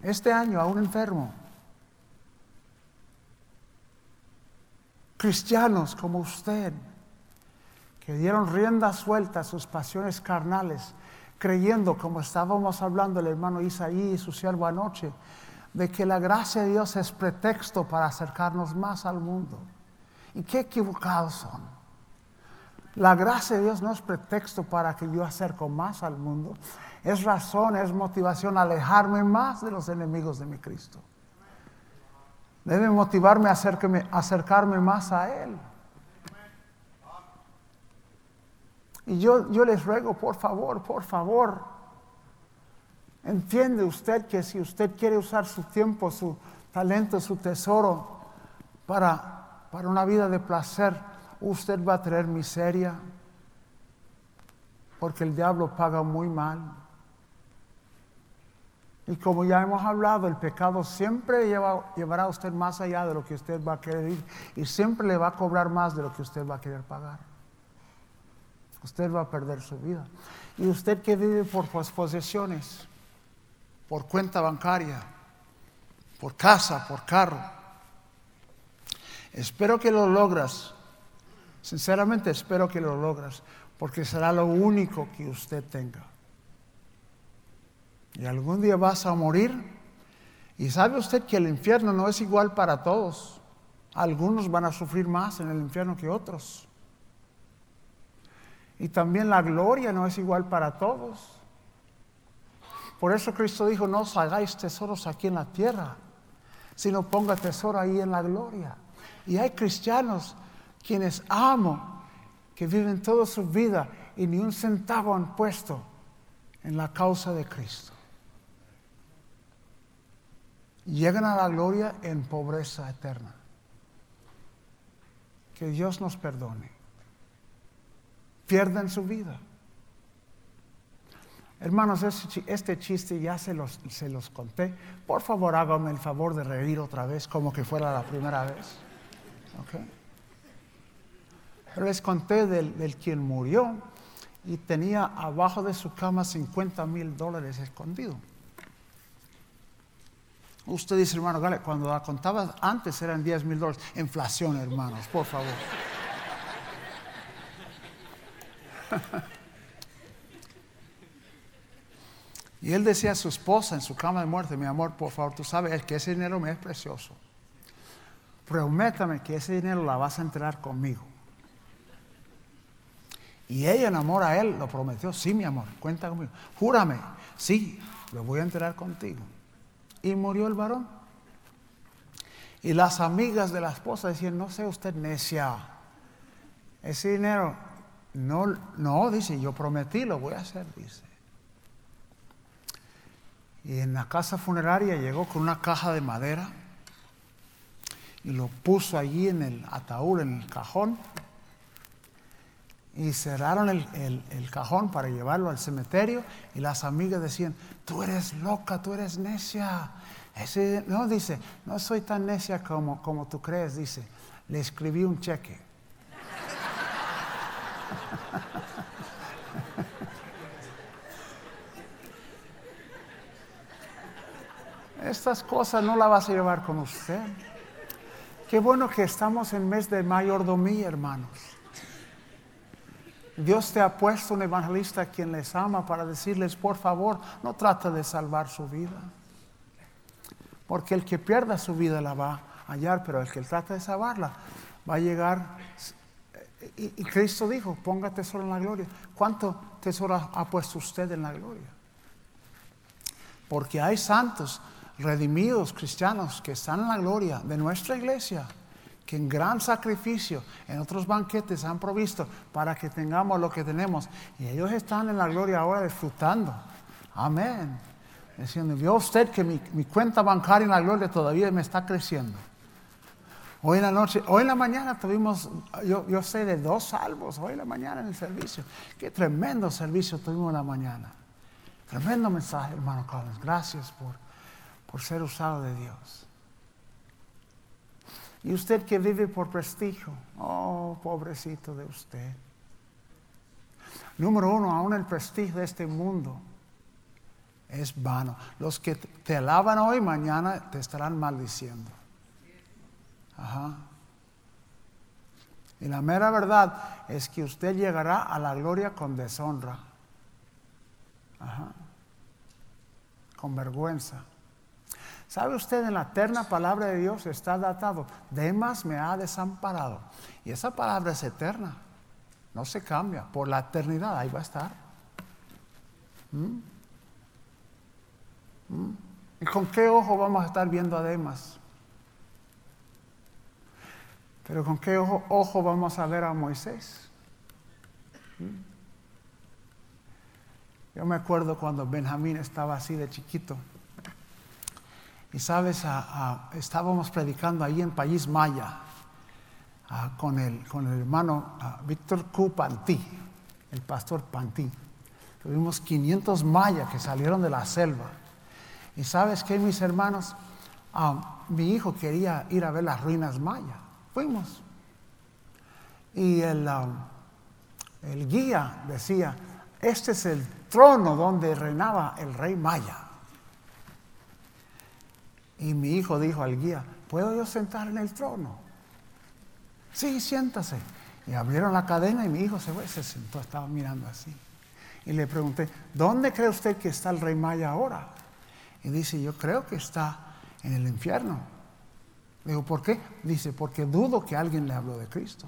este año a un enfermo. Cristianos como usted, que dieron rienda suelta a sus pasiones carnales, creyendo, como estábamos hablando el hermano Isaí y su siervo anoche, de que la gracia de Dios es pretexto para acercarnos más al mundo. Y qué equivocados son. La gracia de Dios no es pretexto para que yo acerco más al mundo es razón, es motivación alejarme más de los enemigos de mi Cristo. Debe motivarme a acercarme, más a Él. Y yo, yo les ruego, por favor, por favor, entiende usted que si usted quiere usar su tiempo, su talento, su tesoro para, para una vida de placer, usted va a traer miseria, porque el diablo paga muy mal. Y como ya hemos hablado, el pecado siempre llevará a usted más allá de lo que usted va a querer ir y siempre le va a cobrar más de lo que usted va a querer pagar. Usted va a perder su vida. Y usted que vive por posesiones, por cuenta bancaria, por casa, por carro, espero que lo logras. Sinceramente espero que lo logras, porque será lo único que usted tenga. Y algún día vas a morir. Y sabe usted que el infierno no es igual para todos. Algunos van a sufrir más en el infierno que otros. Y también la gloria no es igual para todos. Por eso Cristo dijo, no os hagáis tesoros aquí en la tierra, sino ponga tesoro ahí en la gloria. Y hay cristianos quienes amo, que viven toda su vida y ni un centavo han puesto en la causa de Cristo llegan a la gloria en pobreza eterna. Que Dios nos perdone. Pierden su vida. Hermanos, este chiste ya se los, se los conté. Por favor, háganme el favor de reír otra vez como que fuera la primera vez. Pero les conté del, del quien murió y tenía abajo de su cama 50 mil dólares escondidos. Usted dice, hermano, cuando la contaba antes eran 10 mil dólares. Inflación, hermanos, por favor. y él decía a su esposa en su cama de muerte, mi amor, por favor, tú sabes que ese dinero me es precioso. Prométame que ese dinero la vas a enterar conmigo. Y ella en amor a él lo prometió, sí, mi amor, cuenta conmigo. Júrame, sí, lo voy a enterar contigo. y murió el varón. Y las amigas de la esposa decían, no sé usted necia, ese dinero, no, no, dice, yo prometí, lo voy a hacer, dice. Y en la casa funeraria llegó con una caja de madera y lo puso allí en el ataúd, en el cajón. Y cerraron el, cajón para llevarlo al cementerio. Y las amigas decían, tú eres loca, tú eres necia. Ese, no, dice, no soy tan necia como, como tú crees, dice. Le escribí un cheque. Estas cosas no las vas a llevar con usted. Qué bueno que estamos en mes de mayordomía, hermanos. Dios te ha puesto un evangelista a quien les ama para decirles, por favor, no trate de salvar su vida. Porque el que pierda su vida la va a hallar, pero el que trata de salvarla va a llegar. Y, y Cristo dijo, ponga tesoro en la gloria. ¿Cuánto tesoro ha puesto usted en la gloria? Porque hay santos redimidos cristianos que están en la gloria de nuestra iglesia, que en gran sacrificio en otros banquetes han provisto para que tengamos lo que tenemos. Y ellos están en la gloria ahora disfrutando. Amén. Diciendo, vio usted que mi, cuenta bancaria en la gloria todavía me está creciendo. Hoy en la noche, hoy en la mañana tuvimos, yo, sé de dos salvos, hoy en la mañana en el servicio. Qué tremendo servicio tuvimos en la mañana. Tremendo mensaje, hermano Carlos. Gracias por por ser usado de Dios. Y usted que vive por prestigio, oh, pobrecito de usted. Número uno, aún el prestigio de este mundo es vano. Los que te alaban hoy, mañana te estarán maldiciendo. Ajá. Y la mera verdad es que usted llegará a la gloria con deshonra. Ajá. Con vergüenza. ¿Sabe usted en la eterna palabra de Dios está datado? Demas me ha desamparado. Y esa palabra es eterna. No se cambia. Por la eternidad ahí va a estar. ¿Mm? ¿Mm? ¿Y con qué ojo vamos a estar viendo a Demas? Pero con qué ojo, vamos a ver a Moisés? ¿Mm? Yo me acuerdo cuando Benjamín estaba así de chiquito. Y sabes, estábamos predicando ahí en País Maya con, el, con el hermano Víctor Q. Pantí, el pastor Pantí. Tuvimos 500 mayas que salieron de la selva. Y sabes qué, mis hermanos, mi hijo quería ir a ver las ruinas mayas. Fuimos. Y el, el guía decía, este es el trono donde reinaba el rey maya. Y mi hijo dijo al guía, ¿puedo yo sentar en el trono? Sí, siéntase. Y abrieron la cadena y mi hijo se, fue, se sentó, estaba mirando así. Y le pregunté, ¿dónde cree usted que está el rey Maya ahora? Y dice, yo creo que está en el infierno. Le digo, ¿por qué? Dice, porque dudo que alguien le habló de Cristo.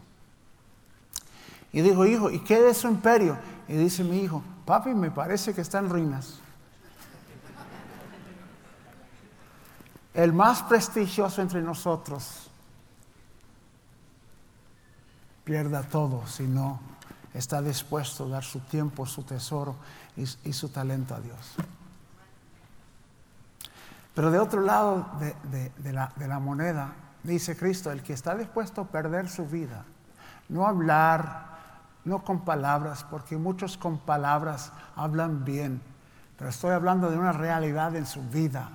Y dijo, hijo, ¿y qué de su imperio? Y dice mi hijo, papi, me parece que está en ruinas. El más prestigioso entre nosotros pierda todo si no está dispuesto a dar su tiempo, su tesoro y, su talento a Dios. Pero de otro lado de, la, moneda, dice Cristo, el que está dispuesto a perder su vida, no hablar, no con palabras, porque muchos con palabras hablan bien, pero estoy hablando de una realidad en su vida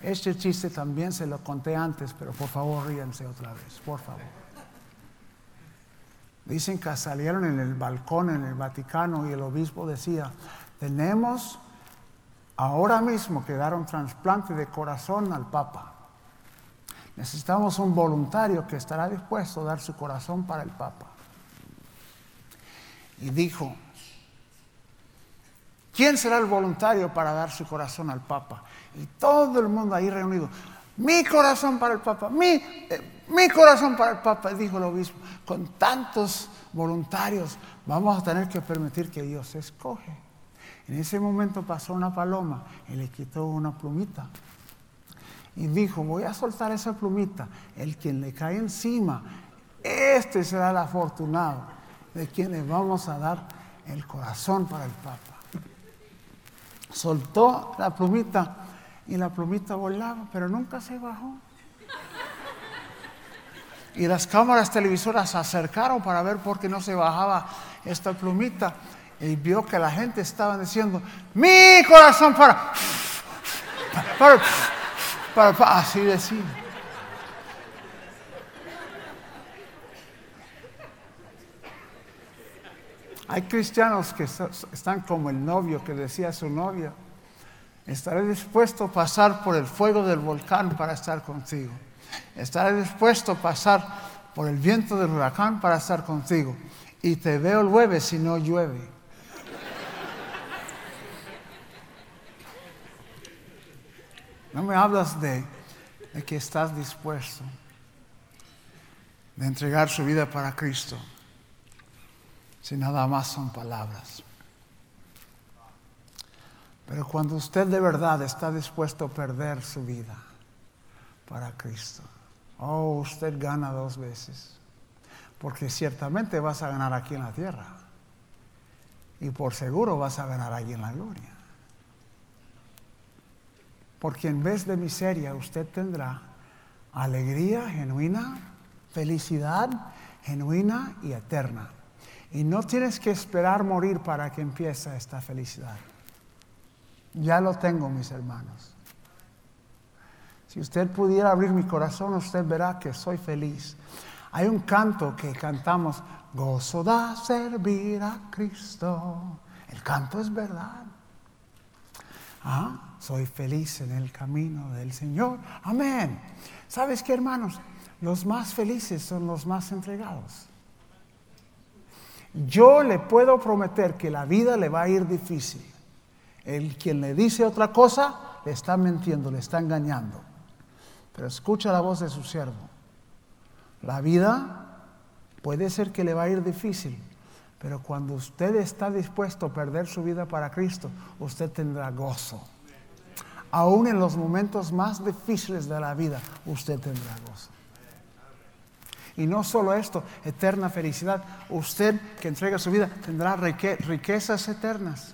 este chiste también se lo conté antes, pero por favor ríense otra vez, por favor. Dicen que salieron en el balcón en el Vaticano y el obispo decía, tenemos ahora mismo que dar un trasplante de corazón al Papa. Necesitamos un voluntario que estará dispuesto a dar su corazón para el Papa. Y dijo, ¿Quién será el voluntario para dar su corazón al Papa? Y todo el mundo ahí reunido. Mi corazón para el Papa, mi, eh, mi corazón para el Papa, dijo el obispo. Con tantos voluntarios vamos a tener que permitir que Dios escoge. En ese momento pasó una paloma y le quitó una plumita. Y dijo, voy a soltar esa plumita. El quien le cae encima, este será el afortunado de quien le vamos a dar el corazón para el Papa. Soltó la plumita y la plumita volaba, pero nunca se bajó. Y las cámaras televisoras se acercaron para ver por qué no se bajaba esta plumita. Y vio que la gente estaba diciendo, mi corazón para, para, para, así decir. Hay cristianos que están como el novio que decía a su novia, estaré dispuesto a pasar por el fuego del volcán para estar contigo. Estaré dispuesto a pasar por el viento del huracán para estar contigo. Y te veo el jueves si no llueve. No me hablas de, de que estás dispuesto de entregar su vida para Cristo si nada más son palabras. Pero cuando usted de verdad está dispuesto a perder su vida para Cristo, oh, usted gana dos veces. Porque ciertamente vas a ganar aquí en la tierra. Y por seguro vas a ganar allí en la gloria. Porque en vez de miseria usted tendrá alegría genuina, felicidad genuina y eterna. Y no tienes que esperar morir para que empiece esta felicidad. Ya lo tengo, mis hermanos. Si usted pudiera abrir mi corazón, usted verá que soy feliz. Hay un canto que cantamos, gozo da servir a Cristo. El canto es verdad. Ah, soy feliz en el camino del Señor. Amén. ¿Sabes qué, hermanos? Los más felices son los más entregados. Yo le puedo prometer que la vida le va a ir difícil. El quien le dice otra cosa le está mintiendo, le está engañando. Pero escucha la voz de su siervo. La vida puede ser que le va a ir difícil, pero cuando usted está dispuesto a perder su vida para Cristo, usted tendrá gozo. Aún en los momentos más difíciles de la vida, usted tendrá gozo. Y no solo esto, eterna felicidad. Usted que entrega su vida tendrá riquezas eternas.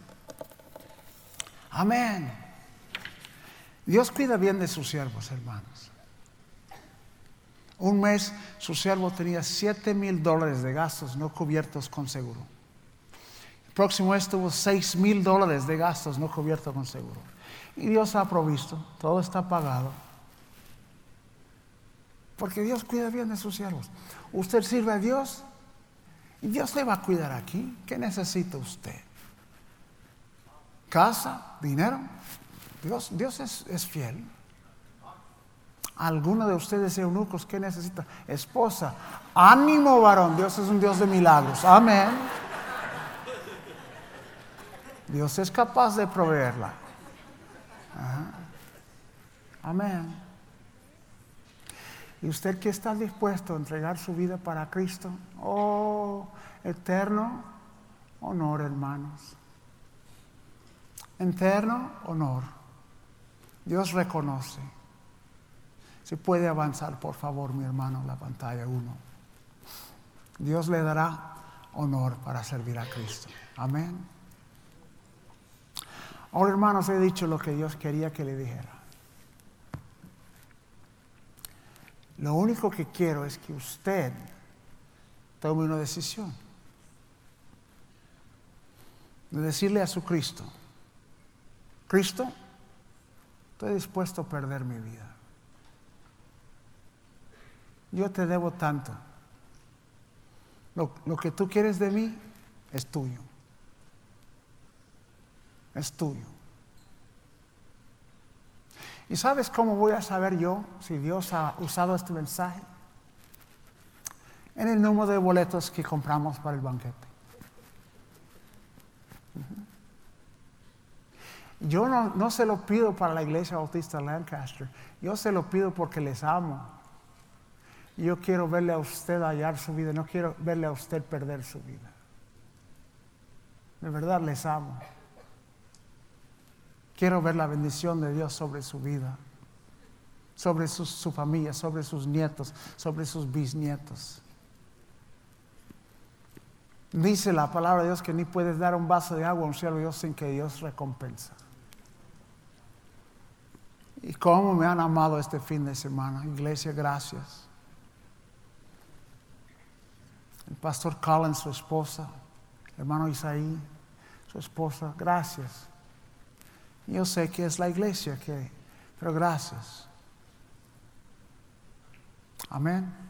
Amén. Dios cuida bien de sus siervos, hermanos. Un mes su siervo tenía 7 mil dólares de gastos no cubiertos con seguro. El próximo mes tuvo 6 mil dólares de gastos no cubiertos con seguro. Y Dios ha provisto, todo está pagado. Porque Dios cuida bien de sus siervos. Usted sirve a Dios y Dios le va a cuidar aquí. ¿Qué necesita usted? ¿Casa? ¿Dinero? Dios, Dios es, es fiel. ¿Alguno de ustedes eunucos qué necesita? Esposa. Ánimo, varón. Dios es un Dios de milagros. Amén. Dios es capaz de proveerla. Amén. Y usted que está dispuesto a entregar su vida para Cristo, oh, eterno honor, hermanos. Eterno honor. Dios reconoce. Si puede avanzar, por favor, mi hermano, la pantalla 1. Dios le dará honor para servir a Cristo. Amén. Ahora, hermanos, he dicho lo que Dios quería que le dijera. Lo único que quiero es que usted tome una decisión. De decirle a su Cristo, Cristo, estoy dispuesto a perder mi vida. Yo te debo tanto. Lo, lo que tú quieres de mí es tuyo. Es tuyo. ¿Y sabes cómo voy a saber yo si Dios ha usado este mensaje? En el número de boletos que compramos para el banquete. Yo no, no, se lo pido para la iglesia bautista Lancaster, yo se lo pido porque les amo. Yo quiero verle a usted hallar su vida, no quiero verle a usted perder su vida. De verdad les amo. Quiero ver la bendición de Dios sobre su vida, sobre su, familia, sobre sus nietos, sobre sus bisnietos. Dice la palabra de Dios que ni puedes dar un vaso de agua a un siervo Dios sin que Dios recompensa. Y cómo me han amado este fin de semana. Iglesia, gracias. El pastor Collins, su esposa, hermano Isaí, su esposa, gracias. Yo sé que es la iglesia que, pero gracias. Amén.